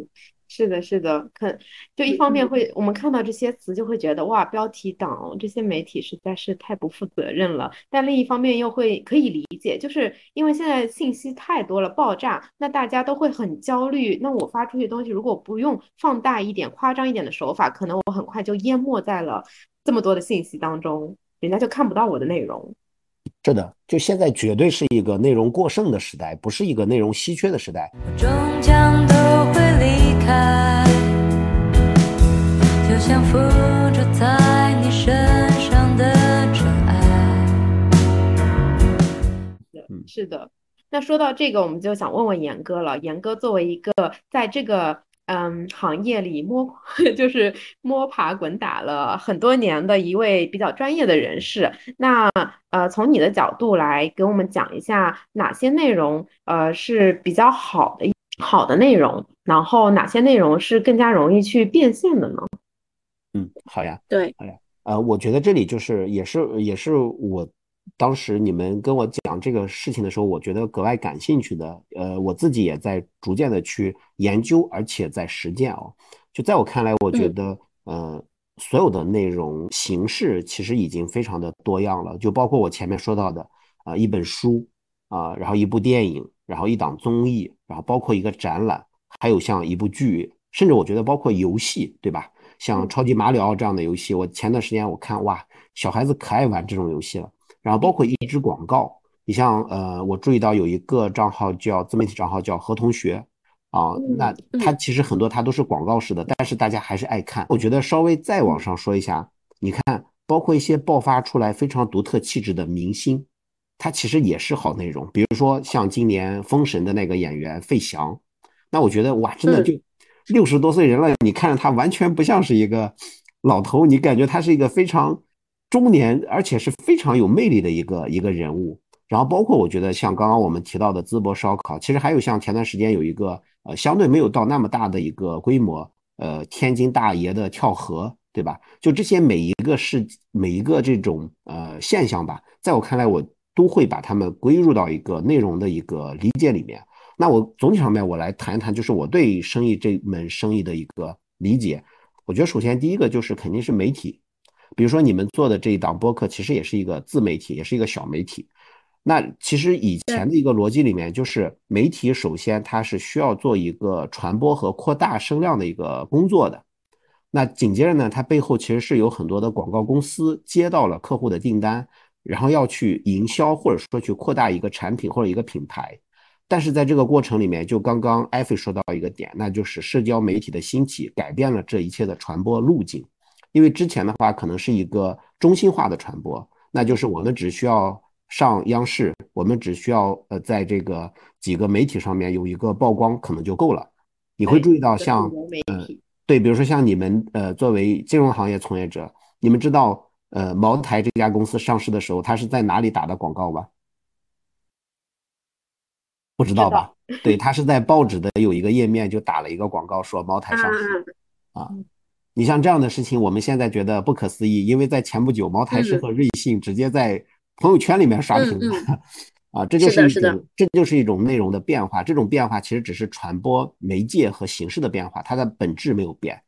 是的，是的，可就一方面会，我们看到这些词就会觉得哇，标题党这些媒体实在是太不负责任了。但另一方面又会可以理解，就是因为现在信息太多了，爆炸，那大家都会很焦虑。那我发出去的东西，如果不用放大一点、夸张一点的手法，可能我很快就淹没在了这么多的信息当中，人家就看不到我的内容。是的，就现在绝对是一个内容过剩的时代，不是一个内容稀缺的时代。开，就像附着在你身上的尘埃。是的，那说到这个，我们就想问问严哥了。严哥作为一个在这个。嗯，行业里摸就是摸爬滚打了很多年的一位比较专业的人士。那呃，从你的角度来给我们讲一下哪些内容呃是比较好的好的内容，然后哪些内容是更加容易去变现的呢？嗯，好呀，对，好呀。呃，我觉得这里就是也是也是我。当时你们跟我讲这个事情的时候，我觉得格外感兴趣的。呃，我自己也在逐渐的去研究，而且在实践哦。就在我看来，我觉得，呃，所有的内容形式其实已经非常的多样了。就包括我前面说到的，啊，一本书，啊，然后一部电影，然后一档综艺，然后包括一个展览，还有像一部剧，甚至我觉得包括游戏，对吧？像超级马里奥这样的游戏，我前段时间我看，哇，小孩子可爱玩这种游戏了。然后包括一支广告，你像呃，我注意到有一个账号叫自媒体账号叫何同学啊，那他其实很多他都是广告式的，但是大家还是爱看。我觉得稍微再往上说一下，你看，包括一些爆发出来非常独特气质的明星，他其实也是好内容。比如说像今年封神的那个演员费翔，那我觉得哇，真的就六十多岁人了，你看着他完全不像是一个老头，你感觉他是一个非常。中年，而且是非常有魅力的一个一个人物。然后包括我觉得像刚刚我们提到的淄博烧烤，其实还有像前段时间有一个呃相对没有到那么大的一个规模，呃天津大爷的跳河，对吧？就这些每一个事每一个这种呃现象吧，在我看来，我都会把它们归入到一个内容的一个理解里面。那我总体上面我来谈一谈，就是我对生意这门生意的一个理解。我觉得首先第一个就是肯定是媒体。比如说你们做的这一档播客，其实也是一个自媒体，也是一个小媒体。那其实以前的一个逻辑里面，就是媒体首先它是需要做一个传播和扩大声量的一个工作的。那紧接着呢，它背后其实是有很多的广告公司接到了客户的订单，然后要去营销或者说去扩大一个产品或者一个品牌。但是在这个过程里面，就刚刚艾菲说到一个点，那就是社交媒体的兴起改变了这一切的传播路径。因为之前的话可能是一个中心化的传播，那就是我们只需要上央视，我们只需要呃在这个几个媒体上面有一个曝光可能就够了。你会注意到像呃对，比如说像你们呃作为金融行业从业者，你们知道呃茅台这家公司上市的时候，它是在哪里打的广告吧？不知道吧？对，它是在报纸的有一个页面就打了一个广告，说茅台上市啊。你像这样的事情，我们现在觉得不可思议，因为在前不久，茅台是和瑞幸直接在朋友圈里面刷屏了，啊，这就是一种，这就是一种内容的变化。这种变化其实只是传播媒介和形式的变化，它的本质没有变。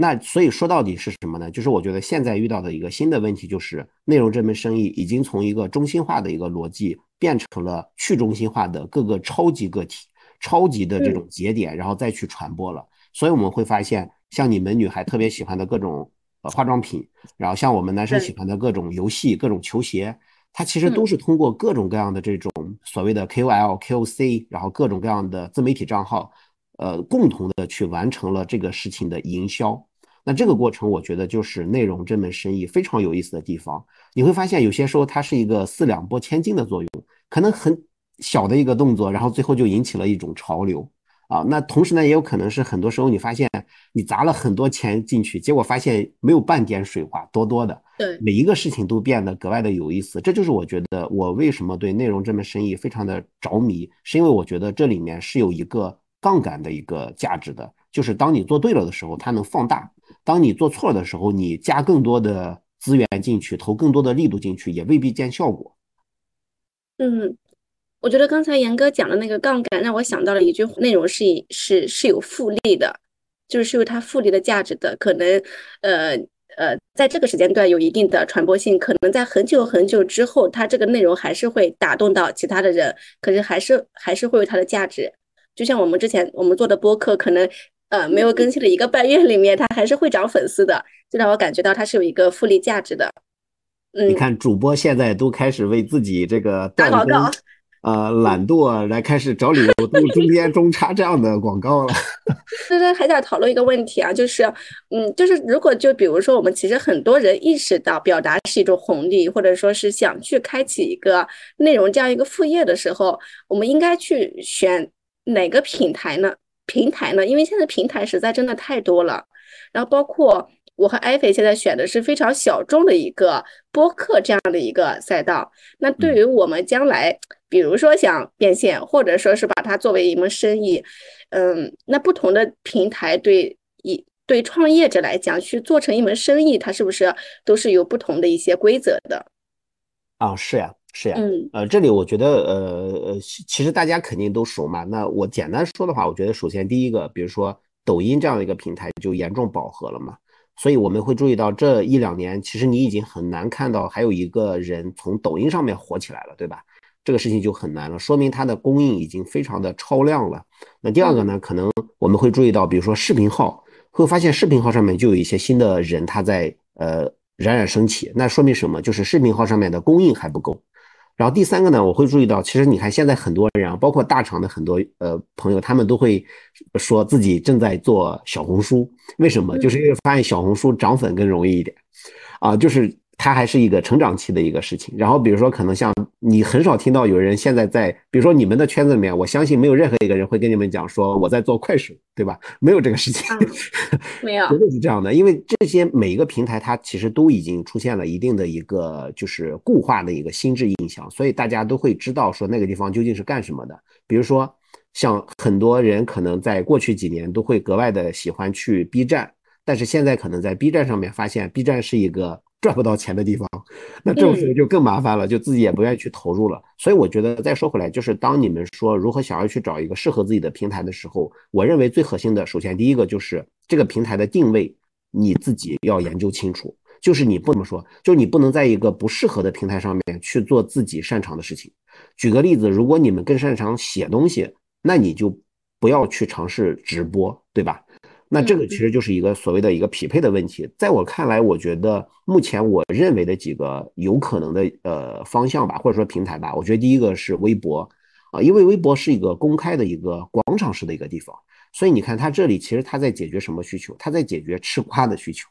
那所以说到底是什么呢？就是我觉得现在遇到的一个新的问题，就是内容这门生意已经从一个中心化的一个逻辑变成了去中心化的各个超级个体、超级的这种节点，然后再去传播了。所以我们会发现。像你们女孩特别喜欢的各种呃化妆品，然后像我们男生喜欢的各种游戏、各种球鞋，它其实都是通过各种各样的这种所谓的 KOL、KOC，然后各种各样的自媒体账号，呃，共同的去完成了这个事情的营销。那这个过程，我觉得就是内容这门生意非常有意思的地方。你会发现，有些时候它是一个四两拨千斤的作用，可能很小的一个动作，然后最后就引起了一种潮流。啊，那同时呢，也有可能是很多时候你发现你砸了很多钱进去，结果发现没有半点水花，多多的。对，每一个事情都变得格外的有意思。这就是我觉得我为什么对内容这门生意非常的着迷，是因为我觉得这里面是有一个杠杆的一个价值的，就是当你做对了的时候，它能放大；当你做错的时候，你加更多的资源进去，投更多的力度进去，也未必见效果。嗯。我觉得刚才严哥讲的那个杠杆，让我想到了一句内容是是是有复利的，就是是有它复利的价值的，可能呃呃，在这个时间段有一定的传播性，可能在很久很久之后，它这个内容还是会打动到其他的人，可是还是还是会有它的价值。就像我们之前我们做的播客，可能呃没有更新的一个半月里面，它还是会涨粉丝的，就让我感觉到它是有一个复利价值的。嗯你看，主播现在都开始为自己这个打广告，呃，懒惰来开始找理由，都中间中插这样的广告了。对对，还想讨论一个问题啊，就是，嗯，就是如果就比如说，我们其实很多人意识到表达是一种红利，或者说是想去开启一个内容这样一个副业的时候，我们应该去选哪个平台呢？平台呢？因为现在平台实在真的太多了，然后包括。我和艾菲现在选的是非常小众的一个播客这样的一个赛道。那对于我们将来，比如说想变现，或者说是把它作为一门生意，嗯，那不同的平台对一对创业者来讲去做成一门生意，它是不是都是有不同的一些规则的？啊，是呀，是呀。嗯，呃，这里我觉得，呃呃，其实大家肯定都熟嘛。那我简单说的话，我觉得首先第一个，比如说抖音这样的一个平台就严重饱和了嘛。所以我们会注意到这一两年，其实你已经很难看到还有一个人从抖音上面火起来了，对吧？这个事情就很难了，说明它的供应已经非常的超量了。那第二个呢，可能我们会注意到，比如说视频号，会发现视频号上面就有一些新的人他在呃冉冉升起，那说明什么？就是视频号上面的供应还不够。然后第三个呢，我会注意到，其实你看现在很多人啊，包括大厂的很多呃朋友，他们都会说自己正在做小红书，为什么？就是因为发现小红书涨粉更容易一点，啊，就是。它还是一个成长期的一个事情，然后比如说可能像你很少听到有人现在在，比如说你们的圈子里面，我相信没有任何一个人会跟你们讲说我在做快手，对吧？没有这个事情，没有，绝对是这样的，因为这些每一个平台它其实都已经出现了一定的一个就是固化的一个心智印象，所以大家都会知道说那个地方究竟是干什么的。比如说像很多人可能在过去几年都会格外的喜欢去 B 站，但是现在可能在 B 站上面发现 B 站是一个。赚不到钱的地方，那这种时候就更麻烦了，就自己也不愿意去投入了。所以我觉得再说回来，就是当你们说如何想要去找一个适合自己的平台的时候，我认为最核心的，首先第一个就是这个平台的定位，你自己要研究清楚。就是你不能说，就你不能在一个不适合的平台上面去做自己擅长的事情。举个例子，如果你们更擅长写东西，那你就不要去尝试直播，对吧？那这个其实就是一个所谓的一个匹配的问题，在我看来，我觉得目前我认为的几个有可能的呃方向吧，或者说平台吧，我觉得第一个是微博啊，因为微博是一个公开的一个广场式的一个地方，所以你看它这里其实它在解决什么需求？它在解决吃瓜的需求。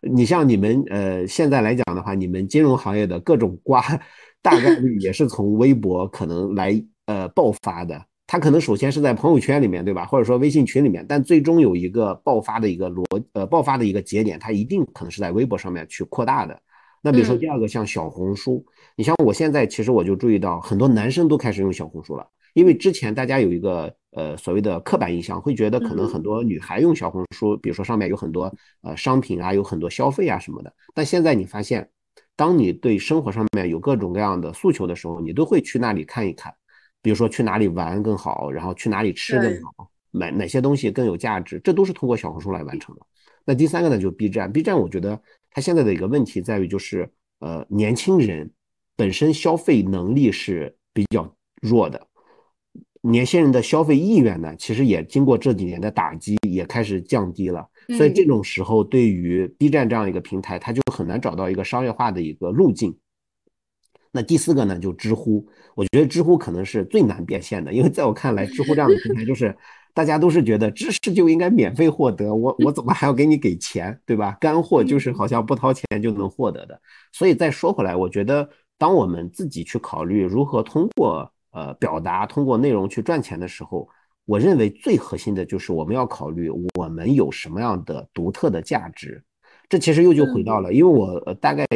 你像你们呃现在来讲的话，你们金融行业的各种瓜，大概率也是从微博可能来呃爆发的。它可能首先是在朋友圈里面，对吧？或者说微信群里面，但最终有一个爆发的一个逻呃爆发的一个节点，它一定可能是在微博上面去扩大的。那比如说第二个像小红书，你像我现在其实我就注意到很多男生都开始用小红书了，因为之前大家有一个呃所谓的刻板印象，会觉得可能很多女孩用小红书，比如说上面有很多呃商品啊，有很多消费啊什么的。但现在你发现，当你对生活上面有各种各样的诉求的时候，你都会去那里看一看。比如说去哪里玩更好，然后去哪里吃更好，买哪些东西更有价值，这都是通过小红书来完成的。那第三个呢，就是 B 站。B 站我觉得它现在的一个问题在于，就是呃，年轻人本身消费能力是比较弱的，年轻人的消费意愿呢，其实也经过这几年的打击，也开始降低了。所以这种时候，对于 B 站这样一个平台，它就很难找到一个商业化的一个路径。那第四个呢，就知乎，我觉得知乎可能是最难变现的，因为在我看来，知乎这样的平台就是大家都是觉得知识就应该免费获得，我我怎么还要给你给钱，对吧？干货就是好像不掏钱就能获得的。所以再说回来，我觉得当我们自己去考虑如何通过呃表达、通过内容去赚钱的时候，我认为最核心的就是我们要考虑我们有什么样的独特的价值。这其实又就回到了，因为我呃大概。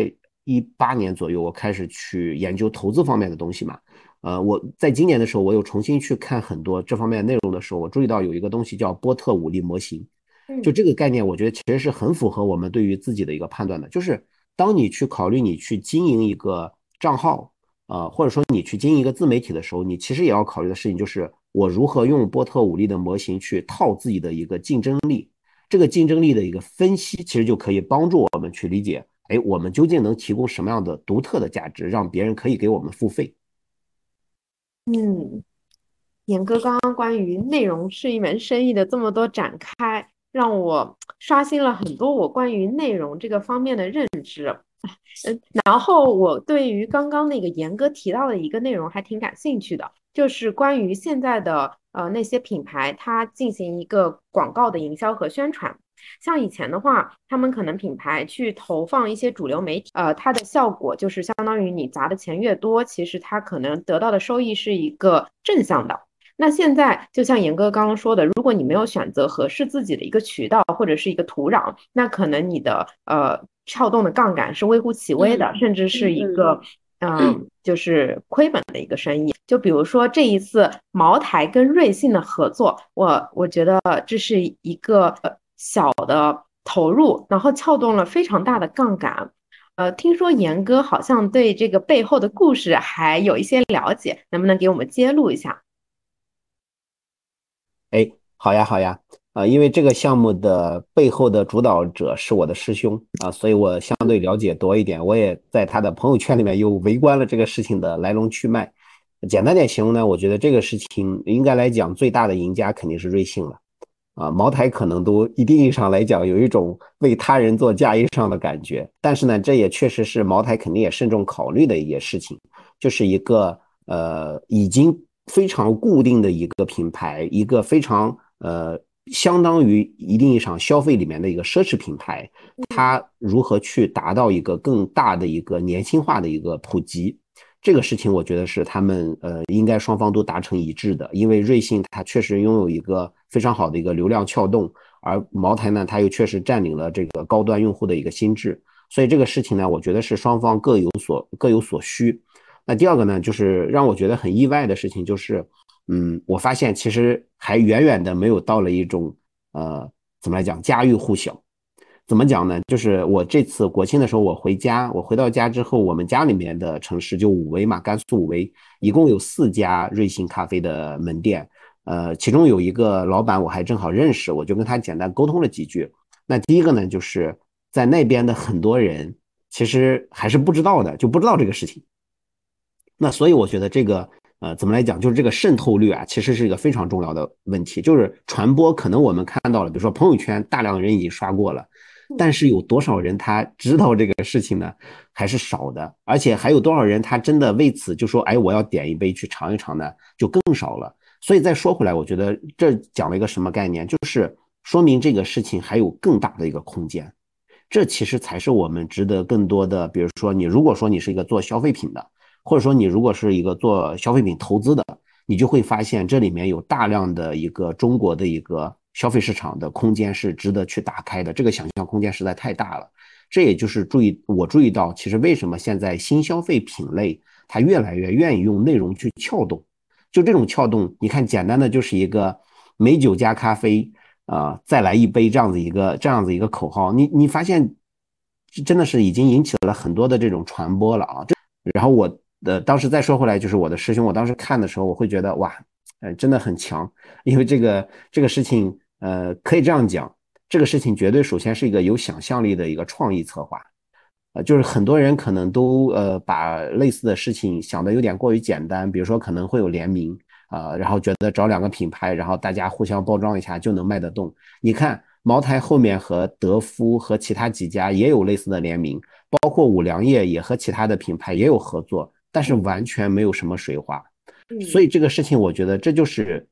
一八年左右，我开始去研究投资方面的东西嘛。呃，我在今年的时候，我又重新去看很多这方面内容的时候，我注意到有一个东西叫波特五力模型。就这个概念，我觉得其实是很符合我们对于自己的一个判断的。就是当你去考虑你去经营一个账号，呃，或者说你去经营一个自媒体的时候，你其实也要考虑的事情就是我如何用波特五力的模型去套自己的一个竞争力。这个竞争力的一个分析，其实就可以帮助我们去理解，哎，我们究竟能提供什么样的独特的价值，让别人可以给我们付费。嗯，严哥刚刚关于内容是一门生意的这么多展开，让我刷新了很多我关于内容这个方面的认知。嗯，然后我对于刚刚那个严哥提到的一个内容还挺感兴趣的，就是关于现在的呃那些品牌，它进行一个广告的营销和宣传。像以前的话，他们可能品牌去投放一些主流媒体，呃，它的效果就是相当于你砸的钱越多，其实它可能得到的收益是一个正向的。那现在就像严哥刚刚说的，如果你没有选择合适自己的一个渠道或者是一个土壤，那可能你的呃撬动的杠杆是微乎其微的，甚至是一个嗯就是亏本的一个生意。就比如说这一次茅台跟瑞幸的合作，我我觉得这是一个小的投入，然后撬动了非常大的杠杆。呃，听说严哥好像对这个背后的故事还有一些了解，能不能给我们揭露一下？哎，好呀，好呀，啊，因为这个项目的背后的主导者是我的师兄啊，所以我相对了解多一点。我也在他的朋友圈里面又围观了这个事情的来龙去脉。简单点形容呢，我觉得这个事情应该来讲，最大的赢家肯定是瑞幸了。啊，茅台可能都一定意义上来讲有一种为他人做嫁衣裳的感觉。但是呢，这也确实是茅台肯定也慎重考虑的一些事情，就是一个呃已经。非常固定的一个品牌，一个非常呃，相当于一定意义上消费里面的一个奢侈品牌，它如何去达到一个更大的一个年轻化的一个普及？这个事情，我觉得是他们呃，应该双方都达成一致的。因为瑞幸它确实拥有一个非常好的一个流量撬动，而茅台呢，它又确实占领了这个高端用户的一个心智，所以这个事情呢，我觉得是双方各有所各有所需。那第二个呢，就是让我觉得很意外的事情，就是，嗯，我发现其实还远远的没有到了一种，呃，怎么来讲，家喻户晓。怎么讲呢？就是我这次国庆的时候，我回家，我回到家之后，我们家里面的城市就武威嘛，甘肃武威，一共有四家瑞幸咖啡的门店，呃，其中有一个老板我还正好认识，我就跟他简单沟通了几句。那第一个呢，就是在那边的很多人其实还是不知道的，就不知道这个事情。那所以我觉得这个呃怎么来讲，就是这个渗透率啊，其实是一个非常重要的问题。就是传播，可能我们看到了，比如说朋友圈大量人已经刷过了，但是有多少人他知道这个事情呢？还是少的。而且还有多少人他真的为此就说，哎，我要点一杯去尝一尝呢？就更少了。所以再说回来，我觉得这讲了一个什么概念？就是说明这个事情还有更大的一个空间。这其实才是我们值得更多的，比如说你如果说你是一个做消费品的。或者说，你如果是一个做消费品投资的，你就会发现这里面有大量的一个中国的一个消费市场的空间是值得去打开的。这个想象空间实在太大了。这也就是注意我注意到，其实为什么现在新消费品类它越来越愿意用内容去撬动？就这种撬动，你看简单的就是一个美酒加咖啡啊，再来一杯这样子一个这样子一个口号，你你发现真的是已经引起了很多的这种传播了啊。这然后我。的，当时再说回来，就是我的师兄，我当时看的时候，我会觉得哇，呃，真的很强，因为这个这个事情，呃，可以这样讲，这个事情绝对首先是一个有想象力的一个创意策划，呃，就是很多人可能都呃把类似的事情想的有点过于简单，比如说可能会有联名啊，然后觉得找两个品牌，然后大家互相包装一下就能卖得动。你看茅台后面和德芙和其他几家也有类似的联名，包括五粮液也和其他的品牌也有合作。但是完全没有什么水花，所以这个事情我觉得这就是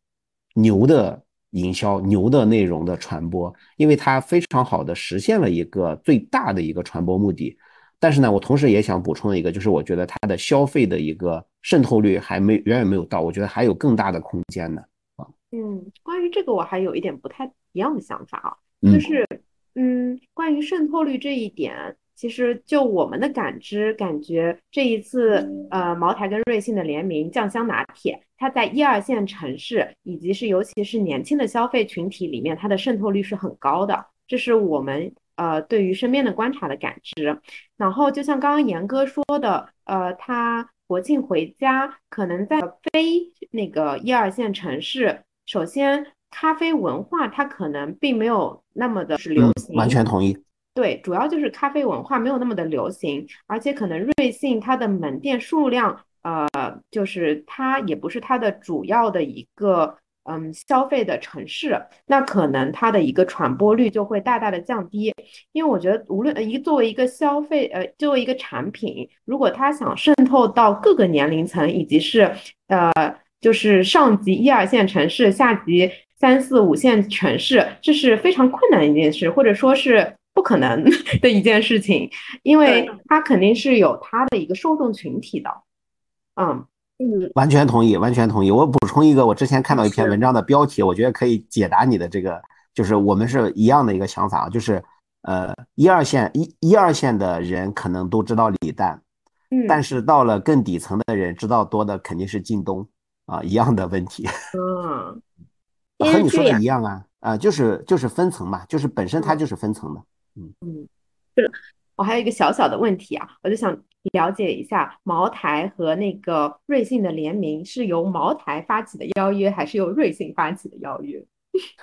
牛的营销、牛的内容的传播，因为它非常好的实现了一个最大的一个传播目的。但是呢，我同时也想补充一个，就是我觉得它的消费的一个渗透率还没远远没有到，我觉得还有更大的空间呢。啊，嗯，关于这个我还有一点不太一样的想法啊，就是嗯，关于渗透率这一点。其实就我们的感知，感觉这一次呃茅台跟瑞幸的联名酱香拿铁，它在一二线城市以及是尤其是年轻的消费群体里面，它的渗透率是很高的。这是我们呃对于身边的观察的感知。然后就像刚刚严哥说的，呃，他国庆回家可能在非那个一二线城市，首先咖啡文化它可能并没有那么的是流行，完全同意。对，主要就是咖啡文化没有那么的流行，而且可能瑞幸它的门店数量，呃，就是它也不是它的主要的一个嗯消费的城市，那可能它的一个传播率就会大大的降低。因为我觉得无论一作为一个消费，呃，作为一个产品，如果它想渗透到各个年龄层，以及是呃，就是上级一二线城市，下级三四五线城市，这是非常困难的一件事，或者说是。不可能 的一件事情，因为它肯定是有它的一个受众群体的。嗯嗯，完全同意，完全同意。我补充一个，我之前看到一篇文章的标题，我觉得可以解答你的这个，就是我们是一样的一个想法，就是呃，一二线一一二线的人可能都知道李诞，嗯，但是到了更底层的人知道多的肯定是靳东啊，一样的问题。嗯，和你说的一样啊，啊，就是就是分层嘛，就是本身它就是分层的。嗯嗯，是我还有一个小小的问题啊，我就想了解一下茅台和那个瑞幸的联名是由茅台发起的邀约，还是由瑞幸发起的邀约？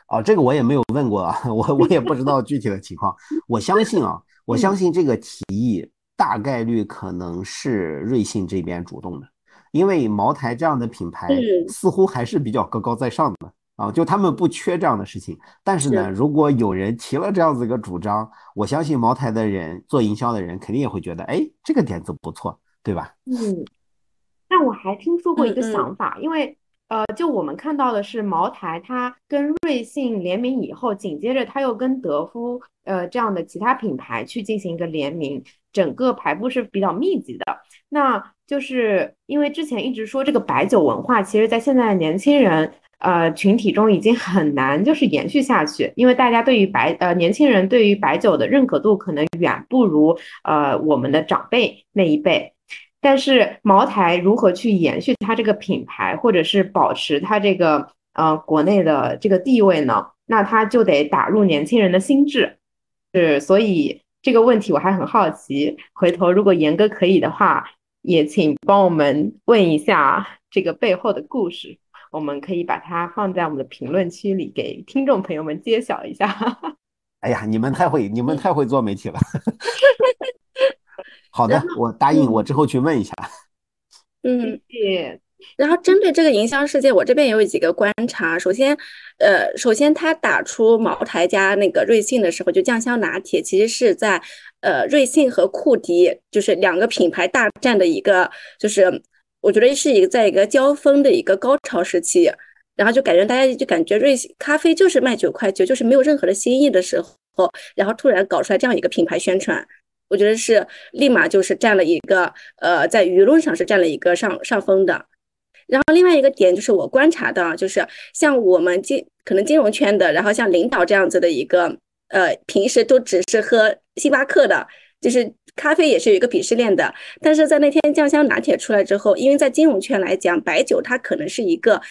哦，这个我也没有问过啊，我我也不知道具体的情况。我相信啊，我相信这个提议大概率可能是瑞幸这边主动的，因为茅台这样的品牌似乎还是比较高高在上的。啊，就他们不缺这样的事情，但是呢，如果有人提了这样子一个主张，我相信茅台的人做营销的人肯定也会觉得，哎，这个点子不错，对吧？嗯，但我还听说过一个想法，因为呃，就我们看到的是茅台它跟瑞幸联名以后，紧接着它又跟德芙呃这样的其他品牌去进行一个联名，整个排布是比较密集的。那就是因为之前一直说这个白酒文化，其实在现在的年轻人。呃，群体中已经很难就是延续下去，因为大家对于白呃年轻人对于白酒的认可度可能远不如呃我们的长辈那一辈。但是茅台如何去延续它这个品牌，或者是保持它这个呃国内的这个地位呢？那它就得打入年轻人的心智。是，所以这个问题我还很好奇，回头如果严哥可以的话，也请帮我们问一下这个背后的故事。我们可以把它放在我们的评论区里，给听众朋友们揭晓一下。哎呀，你们太会，你们太会做媒体了。好的，我答应，我之后去问一下。嗯，谢谢。然后针对这个营销事件，我这边也有几个观察。首先，呃，首先他打出茅台加那个瑞幸的时候，就酱香拿铁，其实是在呃瑞幸和库迪就是两个品牌大战的一个就是。我觉得是一个在一个交锋的一个高潮时期，然后就感觉大家就感觉瑞咖啡就是卖九块九，就是没有任何的新意的时候，然后突然搞出来这样一个品牌宣传，我觉得是立马就是占了一个呃，在舆论上是占了一个上上风的。然后另外一个点就是我观察到，就是像我们金可能金融圈的，然后像领导这样子的一个呃，平时都只是喝星巴克的，就是。咖啡也是有一个鄙视链的，但是在那天酱香拿铁出来之后，因为在金融圈来讲，白酒它可能是一个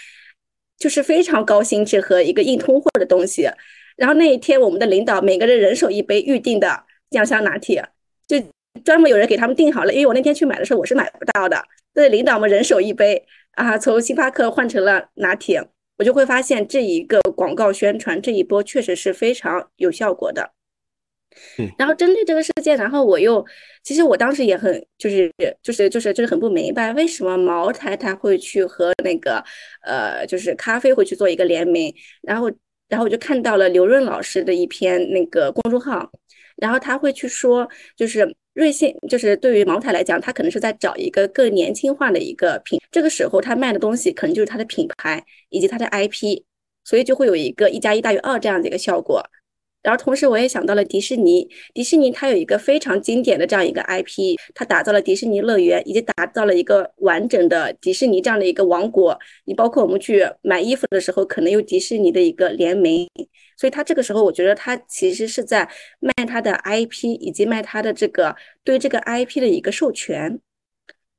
就是非常高心智和一个硬通货的东西。然后那一天，我们的领导每个人人手一杯预定的酱香拿铁，就专门有人给他们订好了。因为我那天去买的时候，我是买不到的。对，领导们人手一杯啊，从星巴克换成了拿铁，我就会发现这一个广告宣传这一波确实是非常有效果的。然后针对这个事件，然后我又，其实我当时也很，就是就是就是就是很不明白，为什么茅台它会去和那个，呃，就是咖啡会去做一个联名，然后然后我就看到了刘润老师的一篇那个公众号，然后他会去说，就是瑞幸，就是对于茅台来讲，他可能是在找一个更年轻化的一个品，这个时候他卖的东西可能就是他的品牌以及他的 IP，所以就会有一个一加一大于二这样的一个效果。然后同时我也想到了迪士尼，迪士尼它有一个非常经典的这样一个 IP，它打造了迪士尼乐园，以及打造了一个完整的迪士尼这样的一个王国。你包括我们去买衣服的时候，可能有迪士尼的一个联名，所以它这个时候我觉得它其实是在卖它的 IP，以及卖它的这个对这个 IP 的一个授权，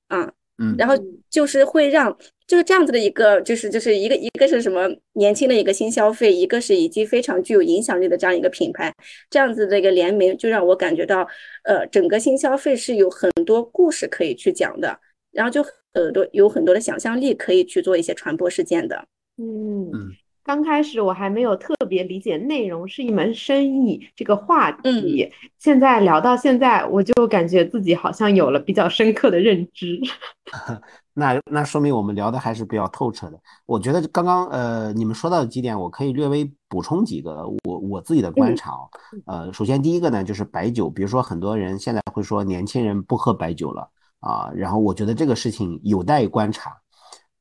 啊。嗯，然后就是会让就是这样子的一个，就是就是一个一个是什么年轻的一个新消费，一个是已经非常具有影响力的这样一个品牌，这样子的一个联名，就让我感觉到，呃，整个新消费是有很多故事可以去讲的，然后就很多有很多的想象力可以去做一些传播事件的。嗯嗯，刚开始我还没有特别理解内容是一门生意这个话题，现在聊到现在，我就感觉自己好像有了比较深刻的认知。那那说明我们聊的还是比较透彻的。我觉得刚刚呃你们说到的几点，我可以略微补充几个我我自己的观察。呃，首先第一个呢就是白酒，比如说很多人现在会说年轻人不喝白酒了啊，然后我觉得这个事情有待观察。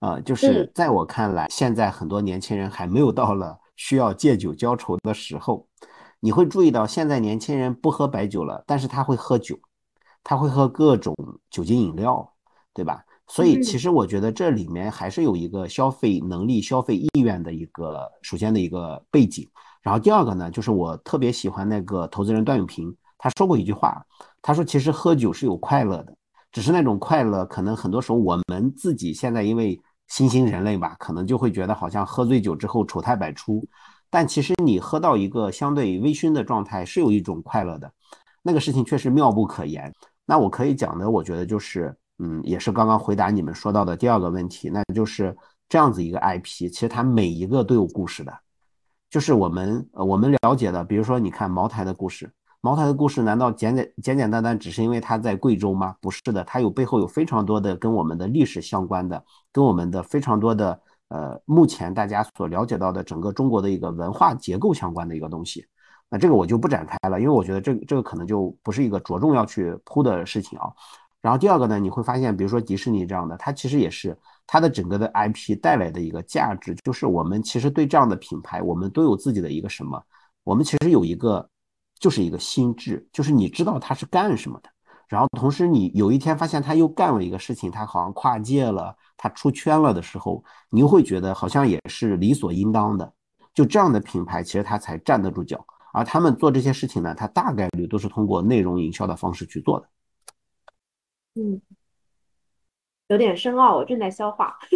呃，就是在我看来，现在很多年轻人还没有到了需要借酒浇愁的时候。你会注意到，现在年轻人不喝白酒了，但是他会喝酒，他会喝各种酒精饮料，对吧？所以其实我觉得这里面还是有一个消费能力、消费意愿的一个首先的一个背景。然后第二个呢，就是我特别喜欢那个投资人段永平，他说过一句话，他说其实喝酒是有快乐的，只是那种快乐可能很多时候我们自己现在因为新兴人类吧，可能就会觉得好像喝醉酒之后丑态百出，但其实你喝到一个相对微醺的状态是有一种快乐的，那个事情确实妙不可言。那我可以讲的，我觉得就是。嗯，也是刚刚回答你们说到的第二个问题，那就是这样子一个 IP，其实它每一个都有故事的，就是我们呃我们了解的，比如说你看茅台的故事，茅台的故事难道简简简简单单只是因为它在贵州吗？不是的，它有背后有非常多的跟我们的历史相关的，跟我们的非常多的呃目前大家所了解到的整个中国的一个文化结构相关的一个东西，那这个我就不展开了，因为我觉得这这个可能就不是一个着重要去铺的事情啊。然后第二个呢，你会发现，比如说迪士尼这样的，它其实也是它的整个的 IP 带来的一个价值，就是我们其实对这样的品牌，我们都有自己的一个什么？我们其实有一个，就是一个心智，就是你知道它是干什么的。然后同时你有一天发现他又干了一个事情，他好像跨界了，他出圈了的时候，你又会觉得好像也是理所应当的。就这样的品牌，其实它才站得住脚。而他们做这些事情呢，它大概率都是通过内容营销的方式去做的。嗯，有点深奥，我正在消化。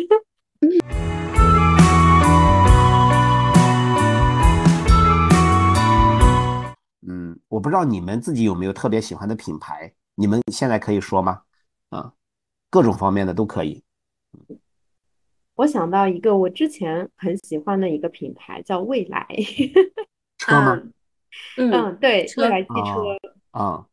嗯，我不知道你们自己有没有特别喜欢的品牌，你们现在可以说吗？啊，各种方面的都可以。我想到一个我之前很喜欢的一个品牌，叫未来。车吗？嗯，对，未来汽车。啊。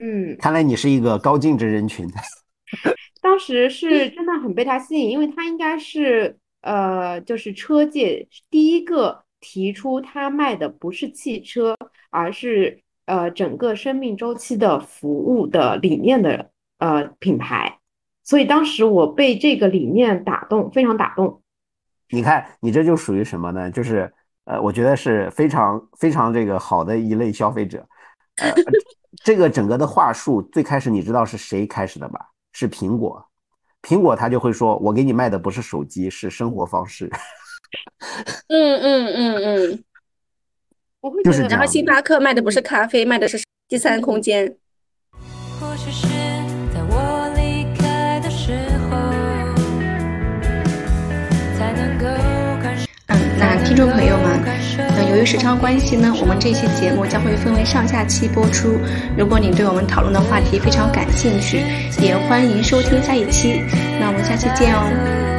嗯，看来你是一个高净值人群。当时是 真的很被他吸引，因为他应该是呃，就是车界第一个提出他卖的不是汽车，而是呃整个生命周期的服务的理念的呃品牌。所以当时我被这个理念打动，非常打动。你看，你这就属于什么呢？就是呃，我觉得是非常非常这个好的一类消费者。呃，这个整个的话术最开始你知道是谁开始的吧？是苹果，苹果他就会说：“我给你卖的不是手机，是生活方式。”嗯嗯嗯嗯，我会就是然后星巴克卖的不是咖啡，卖的是第三空间。嗯，那听众朋友们。由于时长关系呢，我们这期节目将会分为上下期播出。如果你对我们讨论的话题非常感兴趣，也欢迎收听下一期。那我们下期见哦。